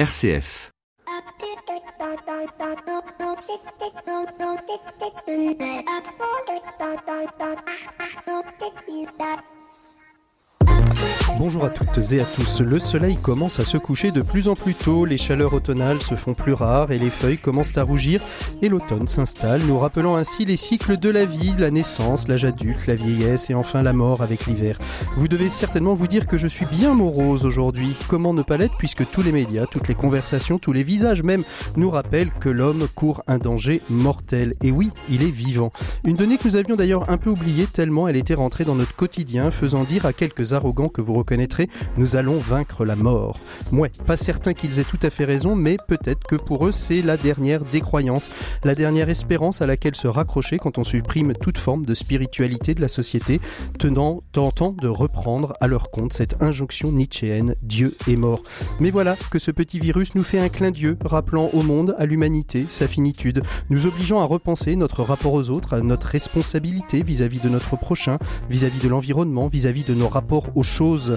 RCF. Bonjour à toutes et à tous. Le soleil commence à se coucher de plus en plus tôt, les chaleurs automnales se font plus rares et les feuilles commencent à rougir et l'automne s'installe, nous rappelant ainsi les cycles de la vie, la naissance, l'âge adulte, la vieillesse et enfin la mort avec l'hiver. Vous devez certainement vous dire que je suis bien morose aujourd'hui. Comment ne pas l'être puisque tous les médias, toutes les conversations, tous les visages même nous rappellent que l'homme court un danger mortel. Et oui, il est vivant. Une donnée que nous avions d'ailleurs un peu oubliée tellement elle était rentrée dans notre quotidien, faisant dire à quelques arrogants que vous nous allons vaincre la mort. Ouais, pas certain qu'ils aient tout à fait raison, mais peut-être que pour eux c'est la dernière décroyance, la dernière espérance à laquelle se raccrocher quand on supprime toute forme de spiritualité de la société, tenant, tentant de reprendre à leur compte cette injonction nietzschéenne Dieu est mort. Mais voilà que ce petit virus nous fait un clin d'yeux, rappelant au monde, à l'humanité, sa finitude, nous obligeant à repenser notre rapport aux autres, à notre responsabilité vis-à-vis de notre prochain, vis-à-vis de l'environnement, vis-à-vis de nos rapports aux choses.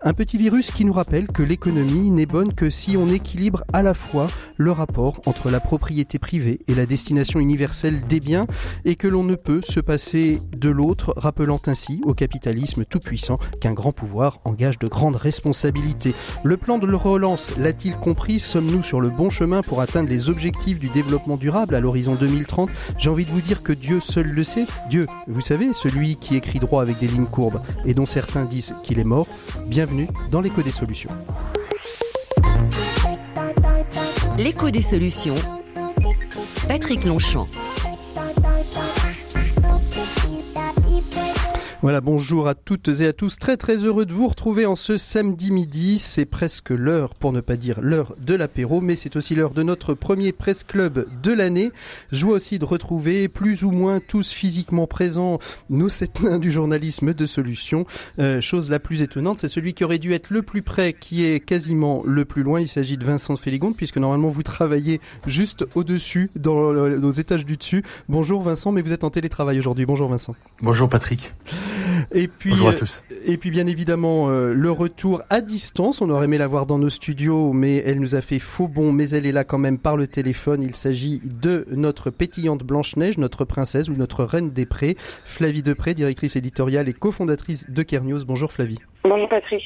Un petit virus qui nous rappelle que l'économie n'est bonne que si on équilibre à la fois le rapport entre la propriété privée et la destination universelle des biens et que l'on ne peut se passer de l'autre, rappelant ainsi au capitalisme tout-puissant qu'un grand pouvoir engage de grandes responsabilités. Le plan de relance l'a-t-il compris? Sommes-nous sur le bon chemin pour atteindre les objectifs du développement durable à l'horizon 2030 J'ai envie de vous dire que Dieu seul le sait. Dieu, vous savez, celui qui écrit droit avec des lignes courbes et dont certains disent qu'il est mort. Bien bienvenue dans l'écho des solutions. L'écho des solutions. Patrick Longchamp. Voilà, bonjour à toutes et à tous. Très très heureux de vous retrouver en ce samedi midi. C'est presque l'heure, pour ne pas dire l'heure de l'apéro, mais c'est aussi l'heure de notre premier presse club de l'année. Joie aussi de retrouver plus ou moins tous physiquement présents nos sept nains du journalisme de solutions. Euh, chose la plus étonnante, c'est celui qui aurait dû être le plus près, qui est quasiment le plus loin. Il s'agit de Vincent Féligonde, puisque normalement vous travaillez juste au-dessus, dans nos étages du dessus. Bonjour Vincent, mais vous êtes en télétravail aujourd'hui. Bonjour Vincent. Bonjour Patrick. Et puis, Bonjour à tous. Et puis bien évidemment euh, le retour à distance. On aurait aimé la voir dans nos studios, mais elle nous a fait faux bon. Mais elle est là quand même par le téléphone. Il s'agit de notre pétillante Blanche Neige, notre princesse ou notre reine des prés, Flavie Depré, directrice éditoriale et cofondatrice de Kernios. Bonjour Flavie. Bonjour Patrick.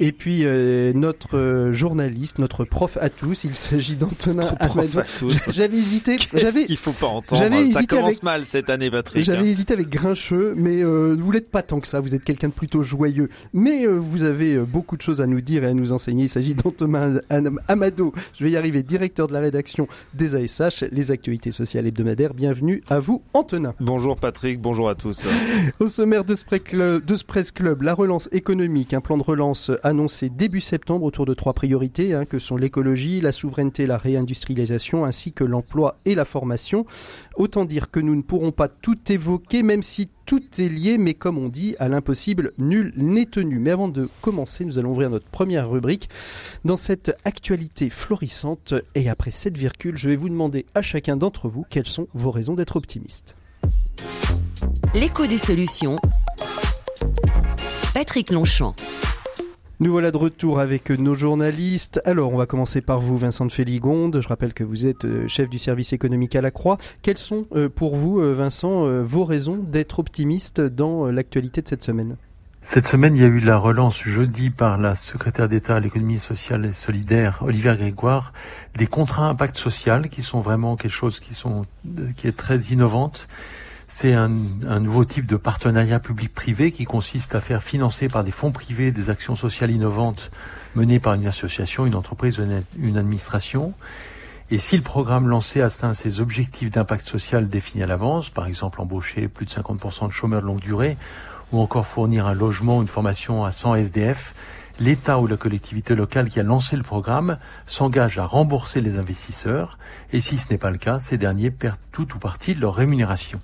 Et puis euh, notre euh, journaliste, notre prof à tous, il s'agit d'Antonin Prof à tous. J'avais hésité, j'avais qu'il faut pas entendre. J'avais ça commence avec, mal cette année Patrick. J'avais hein. hésité avec Grincheux, mais euh, vous l'êtes pas tant que ça, vous êtes quelqu'un de plutôt joyeux. Mais euh, vous avez beaucoup de choses à nous dire et à nous enseigner. Il s'agit d'Antonin Amado, je vais y arriver, directeur de la rédaction des ASH, les actualités sociales hebdomadaires. Bienvenue à vous Antonin. Bonjour Patrick, bonjour à tous. Au sommaire de ce, club, de ce Presse Club, la relance économique, un plan de relance annoncé début septembre autour de trois priorités hein, que sont l'écologie, la souveraineté, la réindustrialisation ainsi que l'emploi et la formation. Autant dire que nous ne pourrons pas tout évoquer même si tout est lié mais comme on dit à l'impossible nul n'est tenu. Mais avant de commencer, nous allons ouvrir notre première rubrique dans cette actualité florissante et après cette virgule, je vais vous demander à chacun d'entre vous quelles sont vos raisons d'être optimiste. L'écho des solutions. Patrick Longchamp. Nous voilà de retour avec nos journalistes. Alors, on va commencer par vous, Vincent de Féligonde. Je rappelle que vous êtes euh, chef du service économique à la Croix. Quelles sont euh, pour vous, euh, Vincent, vos raisons d'être optimiste dans l'actualité de cette semaine? Cette semaine, il y a eu la relance jeudi par la secrétaire d'État à l'économie sociale et solidaire, Olivier Grégoire, des contrats impact social qui sont vraiment quelque chose qui, sont, qui est très innovante c'est un, nouveau type de partenariat public-privé qui consiste à faire financer par des fonds privés des actions sociales innovantes menées par une association, une entreprise, une, une administration. Et si le programme lancé atteint ses objectifs d'impact social définis à l'avance, par exemple embaucher plus de 50% de chômeurs de longue durée, ou encore fournir un logement ou une formation à 100 SDF, l'État ou la collectivité locale qui a lancé le programme s'engage à rembourser les investisseurs, et si ce n'est pas le cas, ces derniers perdent tout ou partie de leur rémunération.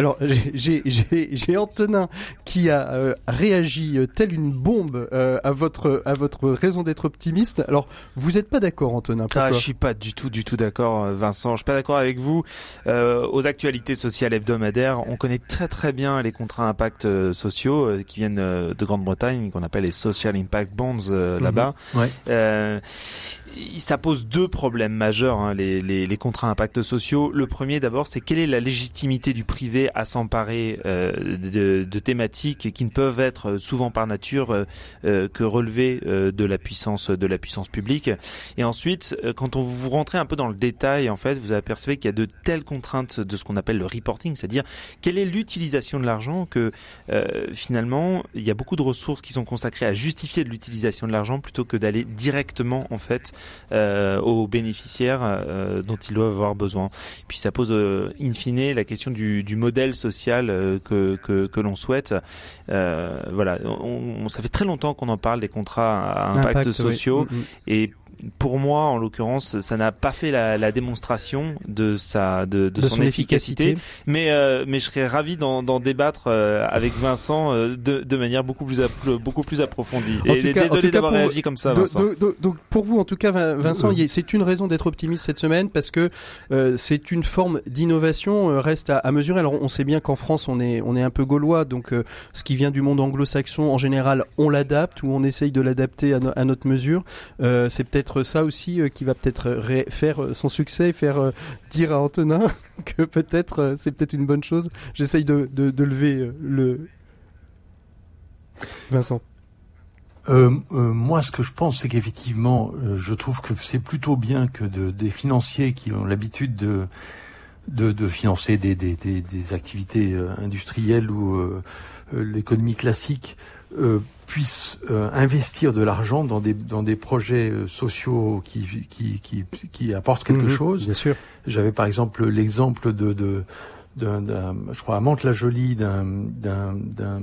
Alors, j'ai Antonin qui a euh, réagi euh, tel une bombe euh, à votre à votre raison d'être optimiste. Alors, vous n'êtes pas d'accord, Antonin pourquoi Ah, je suis pas du tout, du tout d'accord, Vincent. Je suis pas d'accord avec vous. aux actualités sociales hebdomadaires, on connaît très très bien les contrats impact sociaux qui viennent de Grande-Bretagne, qu'on appelle les Social Impact Bonds là-bas. Mhm. Ouais. Ça pose deux problèmes majeurs, hein, les, les, contrats impact sociaux. Le premier, d'abord, c'est quelle est la légitimité du privé à s'emparer euh, de, thématiques qui ne peuvent être souvent par nature euh, euh que relevées euh, de la puissance de la puissance publique. Et ensuite, euh, quand on vous rentrez un peu dans le détail, en fait, vous apercevez qu'il y a de telles contraintes de ce qu'on appelle le reporting, c'est-à-dire quelle est l'utilisation de l'argent que finalement il y a beaucoup de ressources qui sont consacrées à justifier de l'utilisation de l'argent plutôt que d'aller directement en fait euh, aux bénéficiaires euh, dont ils doivent avoir besoin. Puis ça pose euh, in fine la question du, du modèle social que, que, que l'on souhaite. voilà, on, ça fait très longtemps qu'on en parle des contrats à impact, sociaux mm, mm. et pour moi, en l'occurrence, ça n'a pas fait la, la, démonstration de sa de, de, son, efficacité. Mais euh, mais je serais ravi d'en débattre euh, avec Vincent euh, de, de manière beaucoup plus beaucoup plus approfondie. Et désolé d'avoir réagi comme ça. Vincent. Donc, pour vous, en tout cas, Vincent, c'est une raison d'être optimiste cette semaine parce que c'est une forme d'innovation reste à, à, mesurer. Alors on sait bien qu'en France, on est on est un peu gaulois, donc ce qui vient du monde anglo-saxon, en général, on l'adapte ou on essaye de l'adapter à, à, notre mesure. c'est peut-être ça aussi euh, qui va peut-être euh, faire euh, son succès faire dire à Antonin que peut-être c'est peut-être une bonne chose. J'essaye de, lever le Vincent. moi, ce que je pense, c'est qu'effectivement, je trouve que c'est plutôt bien que de, des financiers qui ont l'habitude de, de, financer des, des, des activités industrielles ou l'économie classique puissent euh, investir de l'argent dans des dans des projets euh, sociaux qui qui qui, qui apportent quelque mhm, chose. Bien sûr. J'avais par exemple l'exemple de de d'un, je crois à Mantes-la-Jolie d'un d'un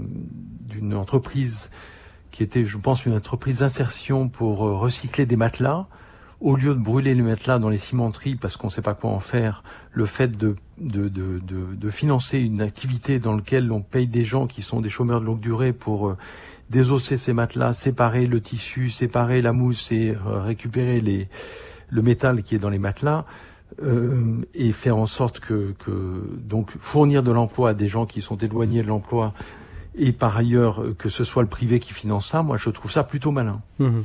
d'une entreprise qui était, je pense, une entreprise d'insertion pour euh, recycler des matelas. Au lieu de brûler les matelas dans les cimenteries parce qu'on ne sait pas quoi en faire, le fait de, de, de, de, de financer une activité dans laquelle on paye des gens qui sont des chômeurs de longue durée pour désosser ces matelas, séparer le tissu, séparer la mousse et euh, récupérer les, le métal qui est dans les matelas. Euh, et faire en sorte que, que donc fournir de l'emploi à des gens qui sont éloignés de l'emploi et par ailleurs que ce soit le privé qui finance ça, moi je trouve ça plutôt malin. Mmh.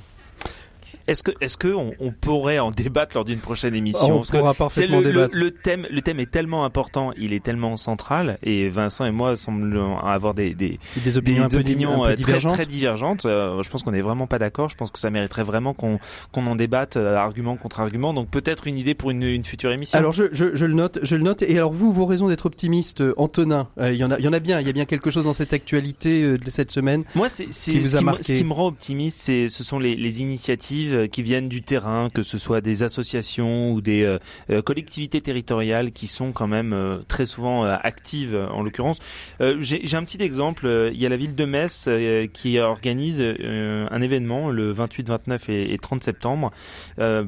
Est-ce que est-ce que on, on, pourrait en débattre lors d'une prochaine émission On Parce pourra parfaitement le, débattre. Le, thème le thème est tellement important, il est tellement central et Vincent et moi semblons avoir des des, des opinions, un peu, euh, divergentes. Très, divergentes. Euh, je pense qu'on n'est vraiment pas d'accord. Je pense que ça mériterait vraiment qu'on qu'on en débatte euh, argument contre argument. Donc peut-être une idée pour une, une future émission. Alors je, je, je, le note, je le note. Et alors vous, vos raisons d'être optimiste, Antonin, il y en a il y en a bien. Il y a bien quelque chose dans cette actualité de cette semaine. Moi, c'est ce, qui, ce qui me rend optimiste, c'est ce sont les, les initiatives qui viennent du terrain, que ce soit des associations ou des euh, euh, collectivités territoriales qui sont quand même euh, très souvent actives en l'occurrence. J'ai un petit exemple, il y a la ville de Metz qui organise un événement le 28, 29 et, 30 septembre,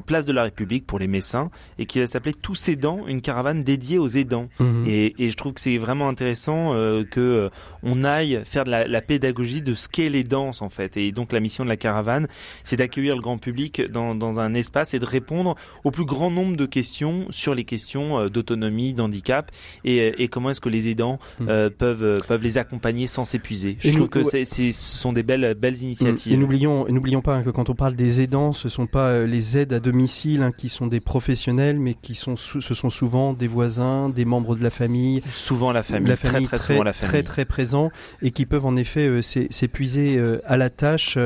place de la République pour les Messins, et qui va s'appeler Tous aidants, une caravane dédiée aux aidants. Mmh. Et, et, je trouve que c'est vraiment intéressant que on aille faire de la, la pédagogie de ce qu'est les danses en fait. Et donc la mission de la caravane, c'est d'accueillir le grand public dans, dans, un espace et de répondre au plus grand nombre de questions sur les questions euh, d'autonomie, d'handicap et, euh, et, comment est-ce que les aidants hmm. euh, peuvent peuvent les accompagner sans s'épuiser. Je trouve que c'est, ce sont des belles belles initiatives. Et n'oublions n'oublions pas hein, que quand on parle des aidants, ce sont pas les aides à domicile hein, qui sont des professionnels, mais qui sont ce sont souvent des voisins, des membres de la famille, souvent la famille, la famille très très, souvent la famille. très très présent et qui peuvent en effet s'épuiser à la tâche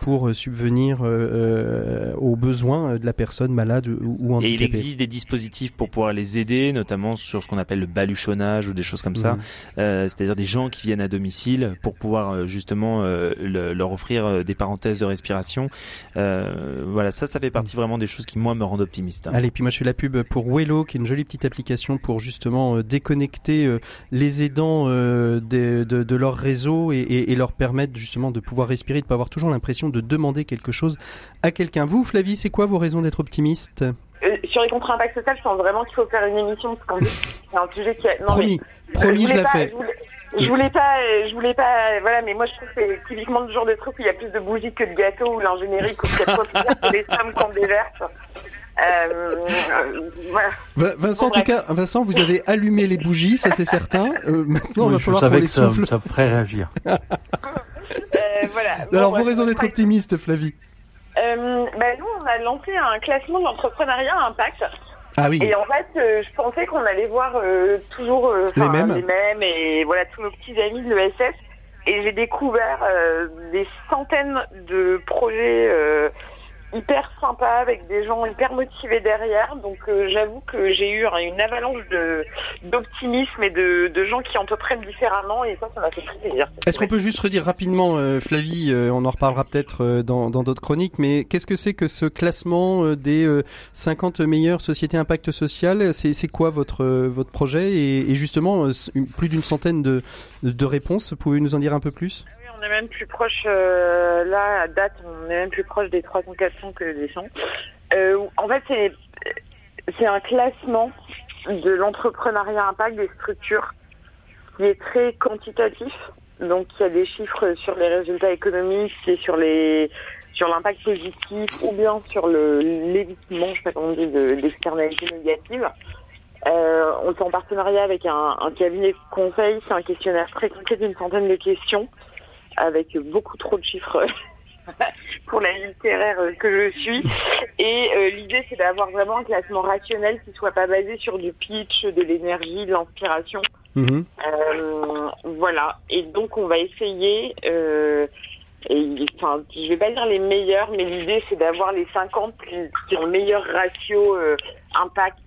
pour subvenir euh, aux besoins de la personne malade ou handicapée. Et il existe des dispositifs pour pouvoir les aider, notamment sur ce qu'on appelle le baluchonnage ou des choses comme ça, mmh. euh, c'est-à-dire des gens qui viennent à domicile pour pouvoir euh, justement leur offrir des parenthèses de respiration. voilà, ça, ça fait partie vraiment des choses qui moi me rendent optimiste. Allez, puis moi je fais la pub pour Wello, qui est une jolie petite application pour justement déconnecter les aidants de, de, de, leur réseau et, et, et, leur permettre justement de pouvoir respirer, de pas avoir toujours l'impression de demander quelque chose à quelqu'un. Vous, Flavie, c'est quoi vos raisons d'être optimiste? Euh, sur les contrats impact social, je pense vraiment qu'il faut faire une émission parce qu'en c'est un sujet qui. Non, promis, mais, promis, je, je la fais. Je voulais, pas, je voulais pas, voilà, mais moi je trouve que c'est typiquement le genre de truc où il y a plus de bougies que de gâteaux, ou l'ingénierie coûte quatre fois plus cher que les femmes qu'on déverse. Euh, voilà. Vincent, en tout cas, Vincent, vous avez allumé les bougies, ça c'est certain. Euh, maintenant, oui, il va falloir qu'on les ça, souffle. ça ferait réagir. euh, voilà. Alors, bon, vos raisons d'être optimiste, Flavie? Euh, bah, nous, on a lancé un classement d'entrepreneuriat à impact. Ah oui. Et en fait, euh, je pensais qu'on allait voir euh, toujours euh, Les mêmes. les mêmes et voilà tous nos petits amis de l'ESS. Et j'ai découvert euh, des centaines de projets euh, hyper sympas avec des gens hyper motivés derrière. Donc euh, j'avoue que j'ai eu hein, une avalanche de d'optimisme et de, de gens qui entreprennent différemment et ça, ça m'a fait très plaisir. Est-ce qu'on peut juste redire rapidement, euh, Flavie, euh, on en reparlera peut-être euh, dans dans d'autres chroniques, mais qu'est-ce que c'est que ce classement euh, des euh, 50 meilleures sociétés impact social? C'est c'est quoi votre euh, votre projet? Et, et justement euh, plus d'une centaine de de réponses. Pouvez vous nous en dire un peu plus? On est même plus proche, euh, là, à date, on est même plus proche des 300-400 que des 100. Euh, en fait, c'est, c'est un classement de l'entrepreneuriat impact des structures qui est très quantitatif. Donc, il y a des chiffres sur les résultats économiques et sur les sur l'impact positif ou bien sur le l'évitement, je sais pas comment on dit, de, d'externalités négatives. Euh, on est en partenariat avec un, cabinet de conseil. C'est un questionnaire très complet d'une centaine de questions avec beaucoup trop de chiffres pour la littéraire que je suis. Et euh, l'idée, c'est d'avoir vraiment un classement rationnel qui soit pas basé sur du pitch, de l'énergie, de l'inspiration. Mhm. Euh, voilà. Et donc, on va essayer. Euh, et, enfin, je vais pas dire les meilleurs, mais l'idée, c'est d'avoir les 50 qui, qui ont le meilleur ratio euh, impact.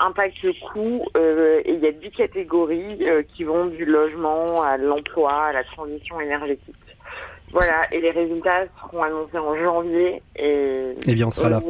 Euh, impact coût euh, et il y a 10 catégories euh, qui vont du logement à l'emploi à la transition énergétique. Voilà, et les résultats seront annoncés en janvier et Eh bien, on sera là.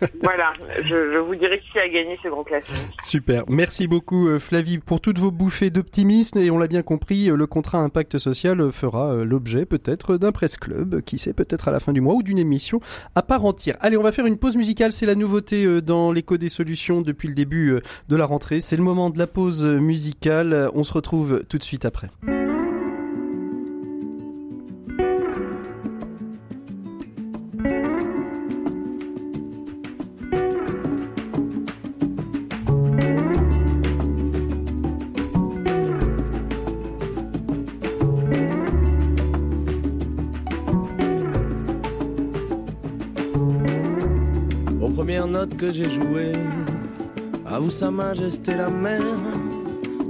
et, voilà, je, je vous dirai qui a gagné ce grand classement. Super. Merci beaucoup euh, Flavie pour toutes vos bouffées d'optimisme et on l'a bien compris, euh, le contrat impact social euh, fera euh, l'objet peut-être d'un presse club, qui sait peut-être à la fin du mois ou d'une émission à part entière. Allez, on va faire une pause musicale, c'est la nouveauté euh, dans l'écho des solutions depuis le début euh, de la rentrée. C'est le moment de la pause euh, musicale. Euh, On se retrouve tout de suite après. Que j'ai jouées, à vous sa majesté la mer,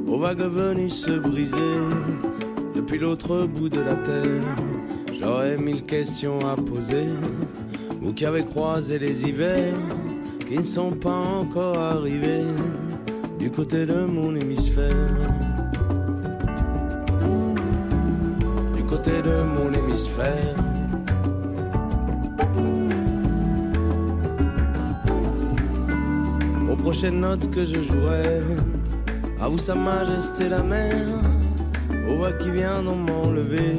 aux vagues venues se briser depuis l'autre bout de la terre. J'aurais mille questions à poser, vous qui avez croisé les hivers qui ne sont pas encore arrivés du côté de mon hémisphère. Du côté de mon hémisphère. Aux prochaines notes que je jouerai. À vous, Sa Majesté la mer, au voix qui vient m'enlever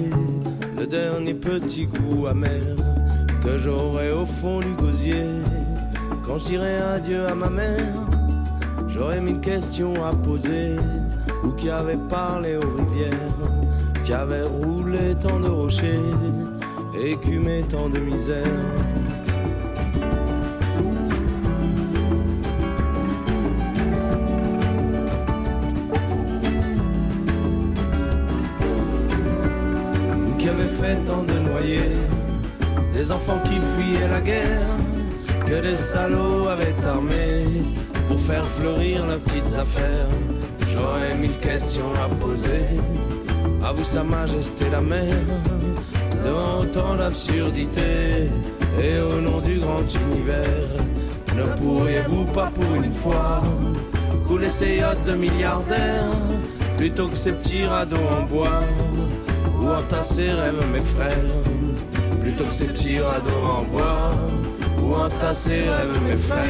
le dernier petit goût amer que j'aurai au fond du gosier. Quand je dirai adieu à ma mère, j'aurai mille questions à poser. Vous qui avez parlé aux rivières, qui avez roulé tant de rochers, écumé tant de misère. Salauds avaient armé pour faire fleurir leurs petites affaires. J'aurais mille questions à poser, à vous Sa Majesté la mer, devant autant d'absurdité et au nom du grand univers. Ne pourriez-vous pas pour une fois couler ces yachts de milliardaires plutôt que ces petits radeaux en bois ou entasser rêves mes frères plutôt que ces petits radeaux en bois? Ou entasser rêves mes frères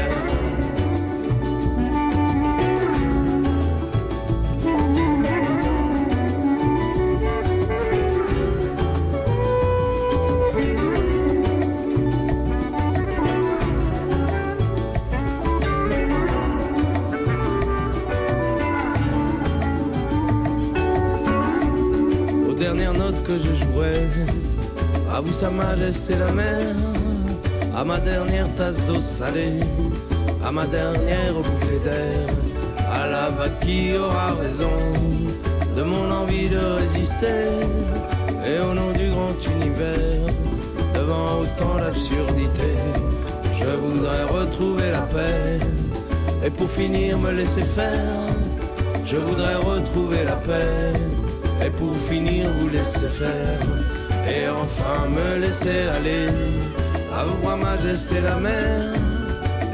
aux dernières notes que je jouerai. À vous, Sa Majesté la mer, à ma dernière tasse d'eau salée, à ma dernière bouffée d'air, à la vague qui aura raison de mon envie de résister, et au nom du grand univers, de devant autant d'absurdités. Je voudrais retrouver la paix et pour finir me laisser faire. Je voudrais retrouver la paix et pour finir vous laisser faire et enfin me laisser aller à majesté la mer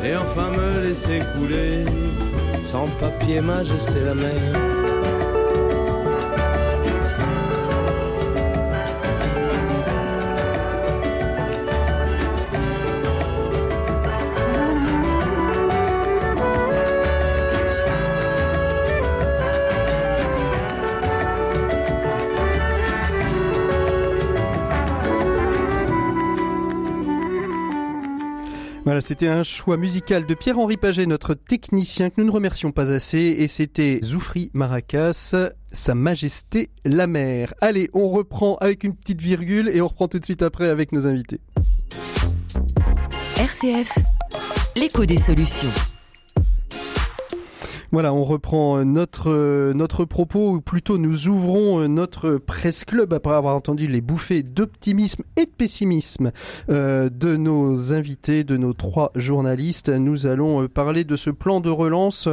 et enfin me laisser couler sans papier majesté la mer. C'était un choix musical de Pierre-Henri Paget, notre technicien que nous ne remercions pas assez, et c'était Zoufri Maracas, Sa Majesté la Mer. Allez, on reprend avec une petite virgule et on reprend tout de suite après avec nos invités. RCF, l'écho des solutions. Voilà, on reprend notre notre propos, ou plutôt nous ouvrons notre presse club après avoir entendu les bouffées d'optimisme et de pessimisme euh, de nos invités, de nos trois journalistes. Nous allons parler de ce plan de relance,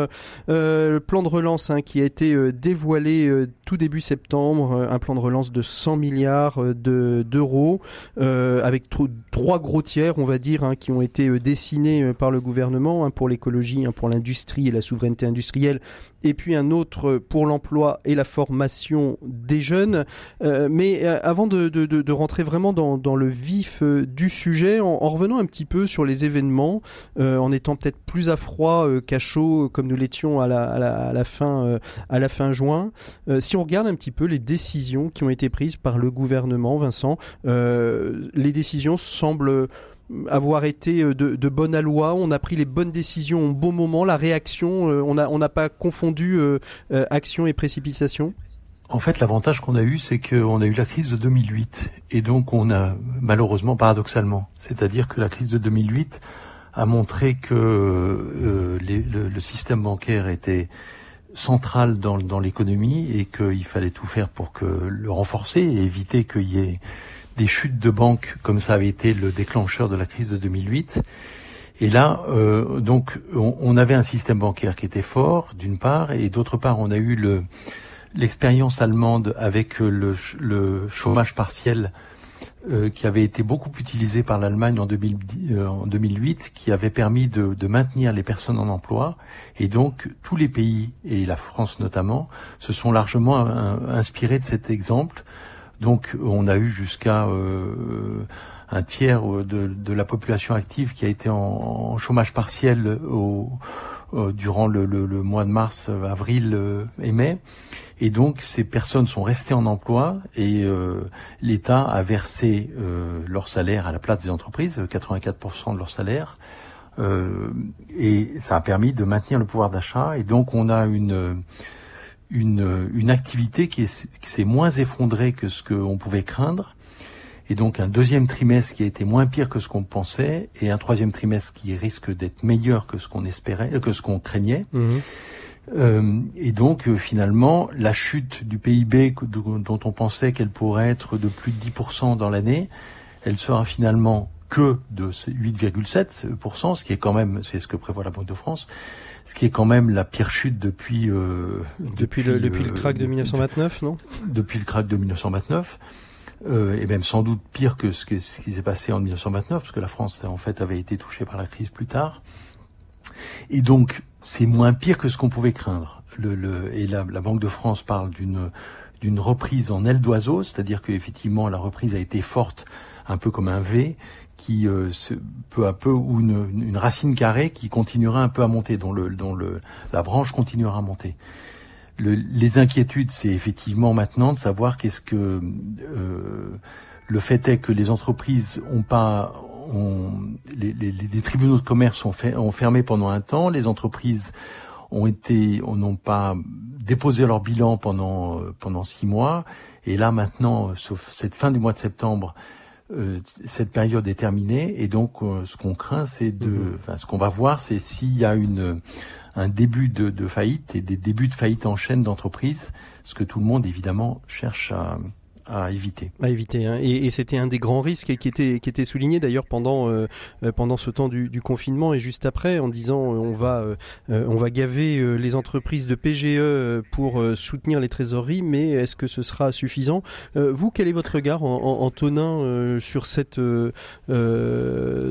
euh, le plan de relance hein, qui a été euh, dévoilé euh, tout début septembre, euh, un plan de relance de 100 milliards de d'euros, avec trois gros tiers, on va dire, hein, qui ont été dessinés par le gouvernement pour l'écologie, pour l'industrie et la souveraineté industrielle et puis un autre pour l'emploi et la formation des jeunes. Euh, mais euh, avant de, de, de, rentrer vraiment dans, le vif euh, du sujet, en, en, revenant un petit peu sur les événements, euh, en étant peut-être plus à froid euh, qu'à chaud, comme nous l'étions à la, à la fin juin, si on regarde un petit peu les décisions qui ont été prises par le gouvernement, Vincent, les décisions semblent avoir été euh, de, bonne loi, on a pris les bonnes décisions au bon moment, la réaction, euh, on n'a on pas confondu euh, action et précipitation? En fait, l'avantage qu'on a eu, c'est qu'on a eu la crise de 2008. Et donc, on a, malheureusement, paradoxalement, c'est-à-dire que la crise de 2008 a montré que euh, le, système bancaire était central dans, dans l'économie et qu'il fallait tout faire pour que le renforcer et éviter qu'il y ait des chutes de banques comme ça avait été le déclencheur de la crise de 2008. Et là, euh, donc, on, on, avait un système bancaire qui était fort, d'une part, et d'autre part, on a eu le l'expérience allemande avec le, le chômage partiel euh, qui avait été beaucoup utilisé par l'Allemagne en, euh, en, 2008, qui avait permis de, de, maintenir les personnes en emploi. Et donc, tous les pays, et la France notamment, se sont largement euh, inspirés de cet exemple donc on a eu jusqu'à euh, un tiers de, de, la population active qui a été en, en chômage partiel au, euh, durant le, mois de mars, avril euh, et mai. Et donc ces personnes sont restées en emploi et euh, l'État a versé euh, leur salaire à la place des entreprises, 84% de leur salaire. et ça a permis de maintenir le pouvoir d'achat. Et donc on a une activité qui s'est moins effondrée que ce qu'on pouvait craindre, et donc un deuxième trimestre qui a été moins pire que ce qu'on pensait, et un troisième trimestre qui risque d'être meilleur que ce qu'on espérait, que ce qu'on craignait. Mmh. Euh, et donc euh, finalement, la chute du PIB dont on pensait qu'elle pourrait être de plus de 10% dans l'année, elle sera finalement que de 8,7%, ce qui est quand même, c'est ce que prévoit la Banque de France, ce qui est quand même la pire chute depuis euh, depuis, le depuis le euh, crack de 1929, non? Depuis le crack de 1929. Euh, et même sans doute pire que ce, qui s'est passé en 1929, parce que la France en fait avait été touchée par la crise plus tard. Et donc c'est moins pire que ce qu'on pouvait craindre. Le, le, et la, la Banque de France parle d'une reprise en aile d'oiseau, c'est-à-dire qu'effectivement la reprise a été forte, un peu comme un V, qui euh, peu à peu ou une, une, racine carrée qui continuera un peu à monter, dont le dont le la branche continuera à monter. Le, les inquiétudes, c'est effectivement maintenant de savoir qu'est-ce que euh, le fait est que les entreprises ont pas ont, les, les, les, tribunaux de commerce ont, fait, ont fermé pendant un temps, les entreprises ont été n'ont pas déposé leur bilan pendant pendant six mois et là maintenant, sauf cette fin du mois de septembre, euh, cette période est terminée et donc euh, ce qu'on craint, c'est de, mhm. enfin, ce qu'on va voir, c'est s'il y a une un début de, faillite et des débuts de faillite en chaîne d'entreprise, ce que tout le monde évidemment cherche à, à éviter. À éviter. Hein. Et, c'était un des grands risques qui était qui était souligné d'ailleurs pendant euh, euh, pendant ce temps du, confinement et juste après en disant euh, on va on va gaver les entreprises de PGE pour soutenir les trésoreries, mais est-ce que ce sera suffisant? Vous, quel est votre regard en, en, sur cette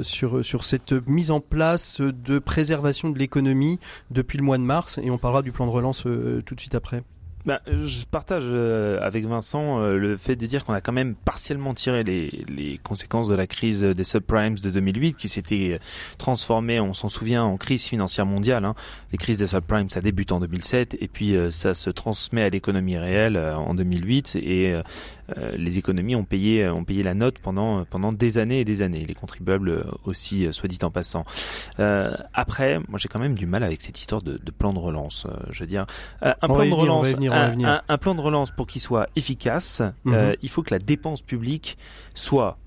sur sur cette mise en place de préservation de l'économie depuis le mois de mars? Et on parlera du plan de relance tout de suite après. Bah, je partage euh, avec Vincent euh, le fait de dire qu'on a quand même partiellement tiré les, les, conséquences de la crise des subprimes de 2008 qui s'était transformée, on s'en souvient, en crise financière mondiale. Hein. Les crises des subprimes, ça débute en 2007 et puis euh, ça se transmet à l'économie réelle en 2008 et les économies ont payé, ont payé la note pendant, pendant des années et des années. Les contribuables aussi, soit dit en passant. après, moi j'ai quand même du mal avec cette histoire de, de plan de relance. je veux dire, un plan de relance un, plan de relance pour qu'il soit efficace, mhm. euh, il faut que la dépense publique soit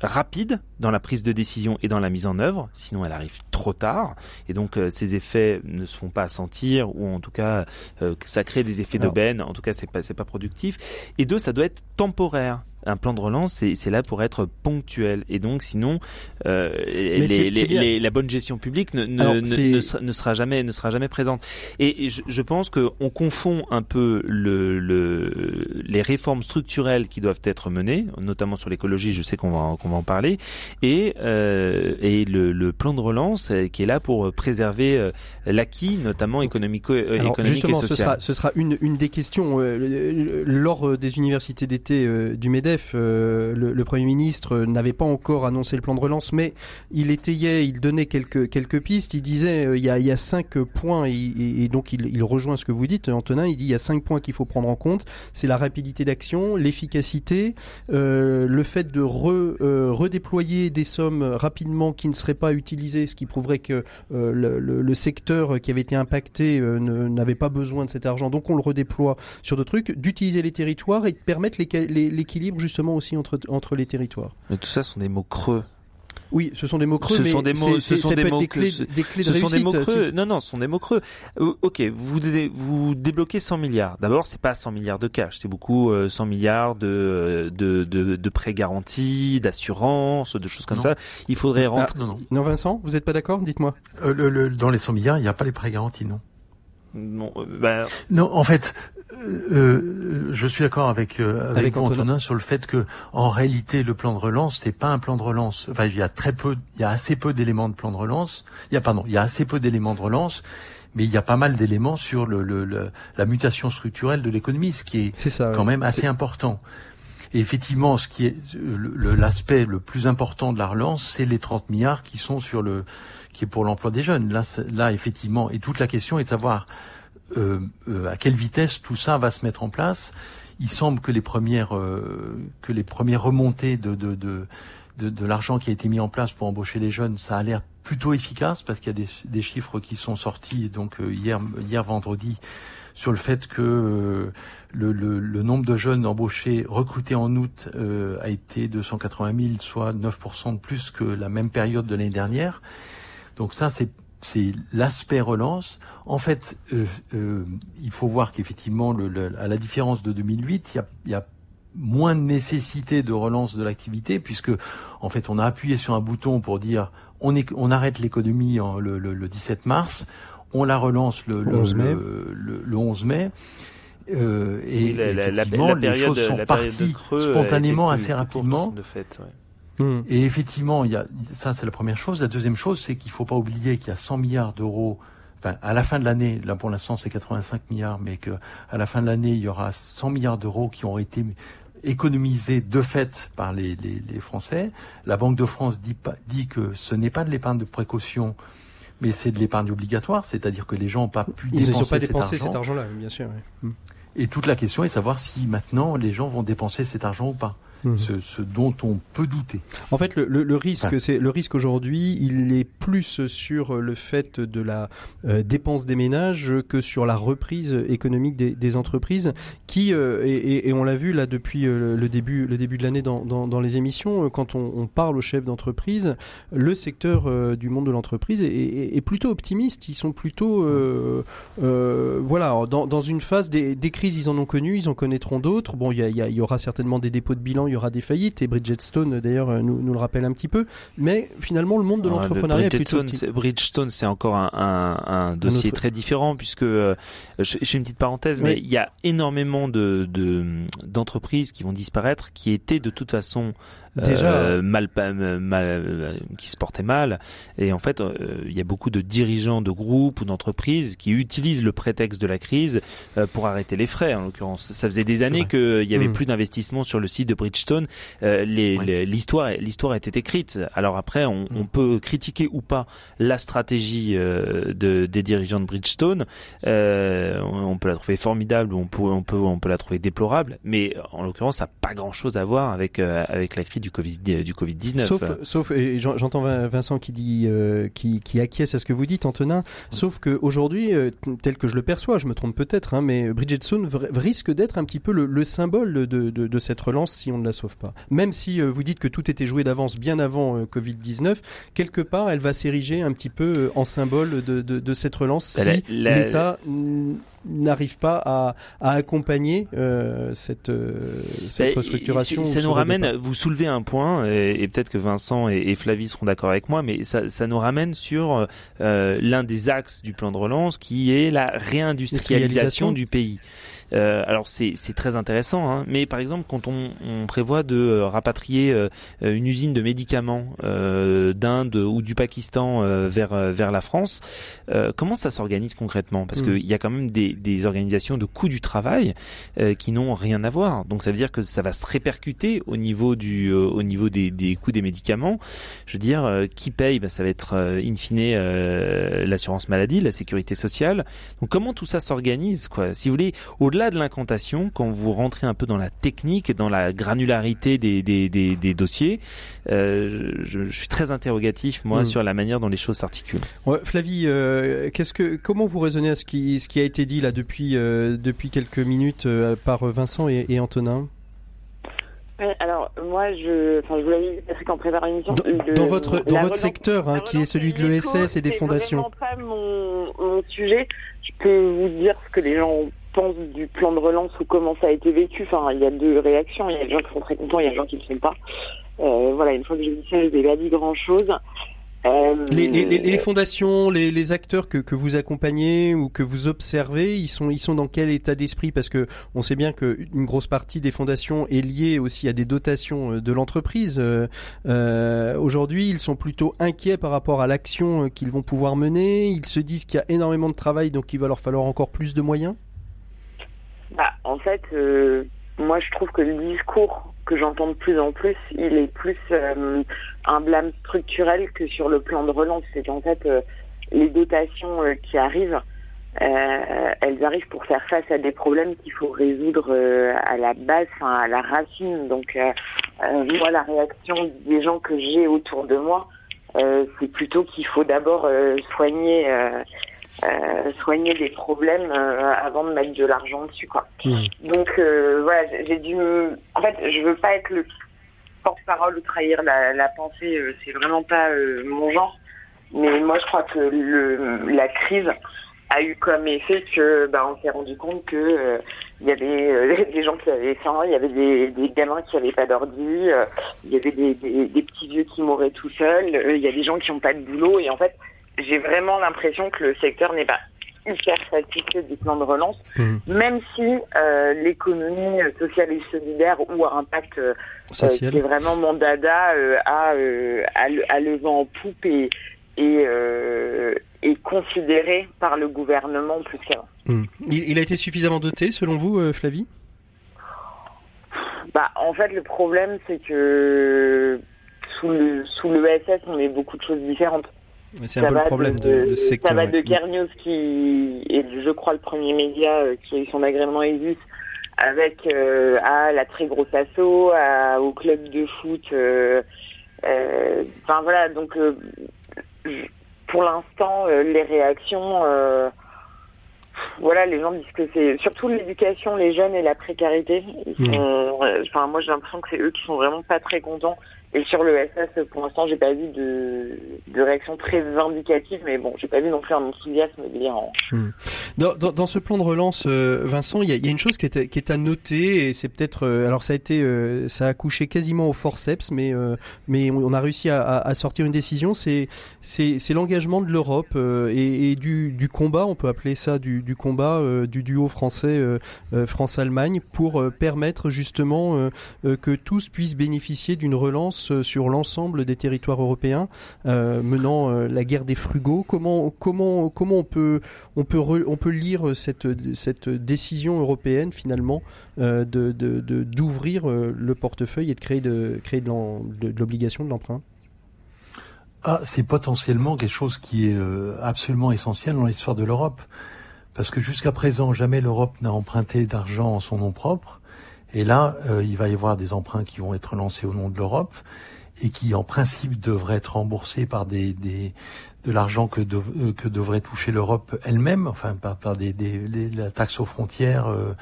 rapide dans la prise de décision et dans la mise en œuvre, sinon elle arrive trop tard. Et donc euh, ces effets ne se font pas sentir ou en tout cas euh, ça crée des effets d'aubaine, en tout cas c'est pas c'est pas productif. Et deux, ça doit être temporaire un plan de relance, c'est là pour être ponctuel. Et donc, sinon, euh, la bonne gestion publique ne, ne, sera, jamais ne sera jamais présente. Et je, je pense qu'on confond un peu le, le, les réformes structurelles qui doivent être menées, notamment sur l'écologie. Je sais qu'on va qu'on va en parler, et euh, et le, le, plan de relance euh, qui est là pour préserver euh, l'acquis, notamment économico, économique justement, et social. Ce sera, ce sera une une des questions lors des universités d'été du MEDEF euh, le, Premier ministre n'avait pas encore annoncé le plan de relance, mais il étayait, il donnait quelques, quelques pistes. Il disait euh, il, y a, cinq points, et, donc il, rejoint ce que vous dites, Antonin. Il dit il y a cinq points qu'il faut prendre en compte. C'est la rapidité d'action, l'efficacité, euh, le fait de redéployer des sommes rapidement qui ne seraient pas utilisées, ce qui prouverait que le, le, secteur qui avait été impacté n'avait pas besoin de cet argent. Donc on le redéploie sur d'autres trucs, d'utiliser les territoires et de permettre l'équilibre justement aussi entre, entre les territoires. Mais tout ça sont des mots creux. Oui, ce sont des mots creux, ce mais sont des mots, ce sont des mots, des clés, des clés ce de sont des mots creux. Non, non, ce sont des mots creux. Euh, ok, vous vous débloquez 100 milliards. D'abord, c'est pas 100 milliards de cash, c'est beaucoup 100 euh, milliards de de de, de prêts garantis, d'assurance, de choses comme ça. Il faudrait ah, rentrer. non, non. non, Vincent, vous êtes pas d'accord? Dites-moi. Euh, le, le, dans les 100 milliards, il n'y a pas les prêts garantis, non? Non, bah... non, en fait, euh, je suis d'accord avec, euh, avec, Antonin. sur le fait que, en réalité, le plan de relance, c'est pas un plan de relance. Enfin, il y a très peu, il y a assez peu d'éléments de plan de relance. Il y a, pardon, il y a assez peu d'éléments de relance, mais il y a pas mal d'éléments sur le, le, la mutation structurelle de l'économie, ce qui est, ça, quand même assez important. Et effectivement, ce qui est l'aspect le, plus important de la relance, c'est les 30 milliards qui sont sur le, qui est pour l'emploi des jeunes. Là, là, effectivement, et toute la question est de savoir euh, euh, à quelle vitesse tout ça va se mettre en place. Il semble que les premières euh, que les premières remontées de de, de, de, de l'argent qui a été mis en place pour embaucher les jeunes, ça a l'air plutôt efficace parce qu'il y a des, des, chiffres qui sont sortis donc hier hier vendredi sur le fait que le, le, le, nombre de jeunes embauchés recrutés en août a été de 180 000, soit 9% de plus que la même période de l'année dernière. Donc ça, c'est c'est l'aspect relance. En fait, euh, euh, il faut voir qu'effectivement, le, à la différence de 2008, il y a, y a, moins de nécessité de relance de l'activité, puisque en fait, on a appuyé sur un bouton pour dire on, est, on arrête l'économie le, le, 17 mars, on la relance le, 11 mai. Le, 11 mai. Euh, et la, effectivement, les choses sont parties spontanément assez rapidement. De fait, ouais. Hmm. Et effectivement, il y a, ça c'est la première chose. La deuxième chose, c'est qu'il faut pas oublier qu'il y a 100 milliards d'euros. Enfin, à la fin de l'année, là pour l'instant c'est 85 milliards, mais que à la fin de l'année il y aura 100 milliards d'euros qui ont été économisés de fait par les, les, les Français. La Banque de France dit, dit que ce n'est pas de l'épargne de précaution, mais c'est de l'épargne obligatoire, c'est-à-dire que les gens n'ont pas pu Ils dépenser, pas dépensé cet argent-là, bien sûr. Et toute la question est de savoir si maintenant les gens vont dépenser cet argent ou pas. Mmh. ce, dont on peut douter. En fait, le, risque, c'est le risque aujourd'hui, il est plus sur le fait de la euh, dépense des ménages que sur la reprise économique des, entreprises, qui et, on l'a vu là depuis le début, le début de l'année dans, dans, les émissions, quand on, parle aux chefs d'entreprise, le secteur du monde de l'entreprise est, est, plutôt optimiste. Ils sont plutôt, voilà, dans, dans une phase des, des crises, ils en ont connu, ils en connaîtront d'autres. Bon, il y, y, aura certainement des dépôts de bilan, il y aura des faillites, et Bridgestone d'ailleurs euh, nous, nous, le rappelle un petit peu. Mais finalement, le monde de l'entrepreneuriat est plutôt... Bridgestone, c'est encore un, un, un dossier très différent, puisque, euh, je, fais une petite parenthèse, mais il y a énormément de d'entreprises qui vont disparaître, qui étaient de toute façon déjà. euh, mal, mal euh, qui se portaient mal. Et en fait il y a beaucoup de dirigeants de groupes ou d'entreprises qui utilisent le prétexte de la crise pour arrêter les frais en l'occurrence. Ça faisait des années qu'il y avait mmh. plus d'investissement sur le site de Bridgestone l'histoire l'histoire était écrite alors après on, mmh. on, peut critiquer ou pas la stratégie de, des dirigeants de Bridgestone on peut la trouver formidable ou on peut on peut on peut la trouver déplorable mais en l'occurrence ça n'a pas grand chose à voir avec avec la crise du Covid du Covid 19. Sauf sauf j'entends Vincent qui dit euh, qui, qui acquiesce à ce que vous dites Antonin. Sauf que aujourd'hui euh, tel que je le perçois, je me trompe peut-être, hein, mais Bridgestone risque d'être un petit peu le, symbole de, de, de, cette relance si on ne la sauve pas. Même si euh, vous dites que tout était joué d'avance bien avant Covid 19, quelque part elle va s'ériger un petit peu en symbole de, de, cette relance bah, si l'État n'arrive pas à, à accompagner euh, cette, euh, cette restructuration. Ça nous ramène, vous soulevez un point, et, peut-être que Vincent et, et Flavie seront d'accord avec moi, mais ça, ça nous ramène sur euh, l'un des axes du plan de relance qui est la réindustrialisation du pays. Euh, alors c'est très intéressant, hein, mais par exemple quand on, on prévoit de euh, rapatrier euh, une usine de médicaments euh, d'Inde ou du Pakistan vers vers la France, comment ça s'organise concrètement? Parce mm. qu'il y a quand même des, des organisations de coût du travail qui n'ont rien à voir. Donc ça veut dire que ça va se répercuter au niveau du au niveau des, des coûts des médicaments. Je veux dire, qui paye? Ben, Ça va être in fine l'assurance maladie, la sécurité sociale. Donc comment tout ça s'organise quoi? Si vous voulez, au-delà au-delà de l'incantation, quand vous rentrez un peu dans la technique, dans la granularité des, des, des, des dossiers, euh, je, je, suis très interrogatif moi hmm. sur la manière dont les choses s'articulent. Ouais, Flavie, euh, qu'est-ce que, comment vous raisonnez à ce qui, ce qui a été dit là depuis, euh, depuis quelques minutes euh, par Vincent et, et Antonin? Alors moi, je, enfin, je vous l'avais dit qu'en préparant l'émission, dans, votre dans votre secteur, hein, qui est celui de l'ESS et des fondations. C'est pas mon, mon sujet. Je peux vous dire ce que les gens du plan de relance ou comment ça a été vécu. Enfin, il y a deux réactions. Il y a des gens qui sont très contents, il y a des gens qui ne sont pas. Euh, voilà, une fois que j'ai dit ça, je n'ai pas dit grand-chose. Euh, les, fondations, les, acteurs que, vous accompagnez ou que vous observez, ils sont, ils sont dans quel état d'esprit? Parce que on sait bien qu'une grosse partie des fondations est liée aussi à des dotations euh, de l'entreprise. Aujourd'hui, ils sont plutôt inquiets par rapport à l'action qu'ils vont pouvoir mener. Ils se disent qu'il y a énormément de travail, donc il va leur falloir encore plus de moyens? Bah, en fait, euh, moi, je trouve que le discours que j'entends de plus en plus, il est plus euh, un blâme structurel que sur le plan de relance. C'est qu'en fait, euh, les dotations qui arrivent, elles arrivent pour faire face à des problèmes qu'il faut résoudre à la base, à la racine. Donc, moi, la réaction des gens que j'ai autour de moi, c'est plutôt qu'il faut d'abord soigner euh, soigner des problèmes euh, avant de mettre de l'argent dessus quoi. Mmh. Donc euh, voilà, j'ai dû en fait, je veux pas être le porte-parole ou trahir la, la pensée, c'est vraiment pas mon genre. Mais moi je crois que le la crise a eu comme effet que bah, on s'est rendu compte que il y avait des gens qui avaient faim, il y avait des, des gamins qui avaient pas d'ordi, il y avait des, des, des, petits vieux qui mouraient tout seuls, il y a des gens qui n'ont pas de boulot et en fait j'ai vraiment l'impression que le secteur n'est pas hyper satisfait du plan de relance, mmh. même si euh, l'économie sociale et solidaire ou à impact euh, qui est vraiment mon dada euh, a, euh, a, le vent en poupe et, et est considéré par le gouvernement plus qu'avant. Mmh. Il, il, a été suffisamment doté selon vous, Flavie? Bah, En fait, le problème, c'est que sous le, sous le ESS, on met beaucoup de choses différentes. C'est un peu le problème de, secteur. Ça va de News qui est, je crois, le premier média euh, qui a eu son agrément ESUS, avec à la très grosse asso, à, au club de foot. Enfin voilà, donc pour l'instant, les réactions voilà, les gens disent que c'est surtout l'éducation, les jeunes et la précarité. Mmh. enfin, moi, j'ai l'impression que c'est eux qui sont vraiment pas très contents et sur le SS, pour l'instant, j'ai pas vu de, réaction très vindicative, mais bon, j'ai pas vu non plus un enthousiasme délirant. Hmm. Dans, dans, ce plan de relance, euh, Vincent, il y a, une chose qui est, à noter, et c'est peut-être, euh, alors ça a été, euh, ça a couché quasiment au forceps, mais mais on a réussi à, sortir une décision. C'est c'est l'engagement de l'Europe et, du, du combat, on peut appeler ça du combat du duo français France-Allemagne pour permettre justement que tous puissent bénéficier d'une relance sur l'ensemble des territoires européens, euh, menant euh, la guerre des frugaux. Comment on peut on peut lire cette décision européenne finalement euh, d'ouvrir le portefeuille et de créer de créer de l'obligation de l'emprunt? Ah, c'est potentiellement quelque chose qui est absolument essentiel dans l'histoire de l'Europe. Parce que jusqu'à présent, jamais l'Europe n'a emprunté d'argent en son nom propre. Et là, euh, il va y avoir des emprunts qui vont être lancés au nom de l'Europe et qui, en principe, devraient être remboursés par des, des de l'argent que, euh, que devrait toucher l'Europe elle-même, enfin par, par des, des, la taxe aux frontières. Euh,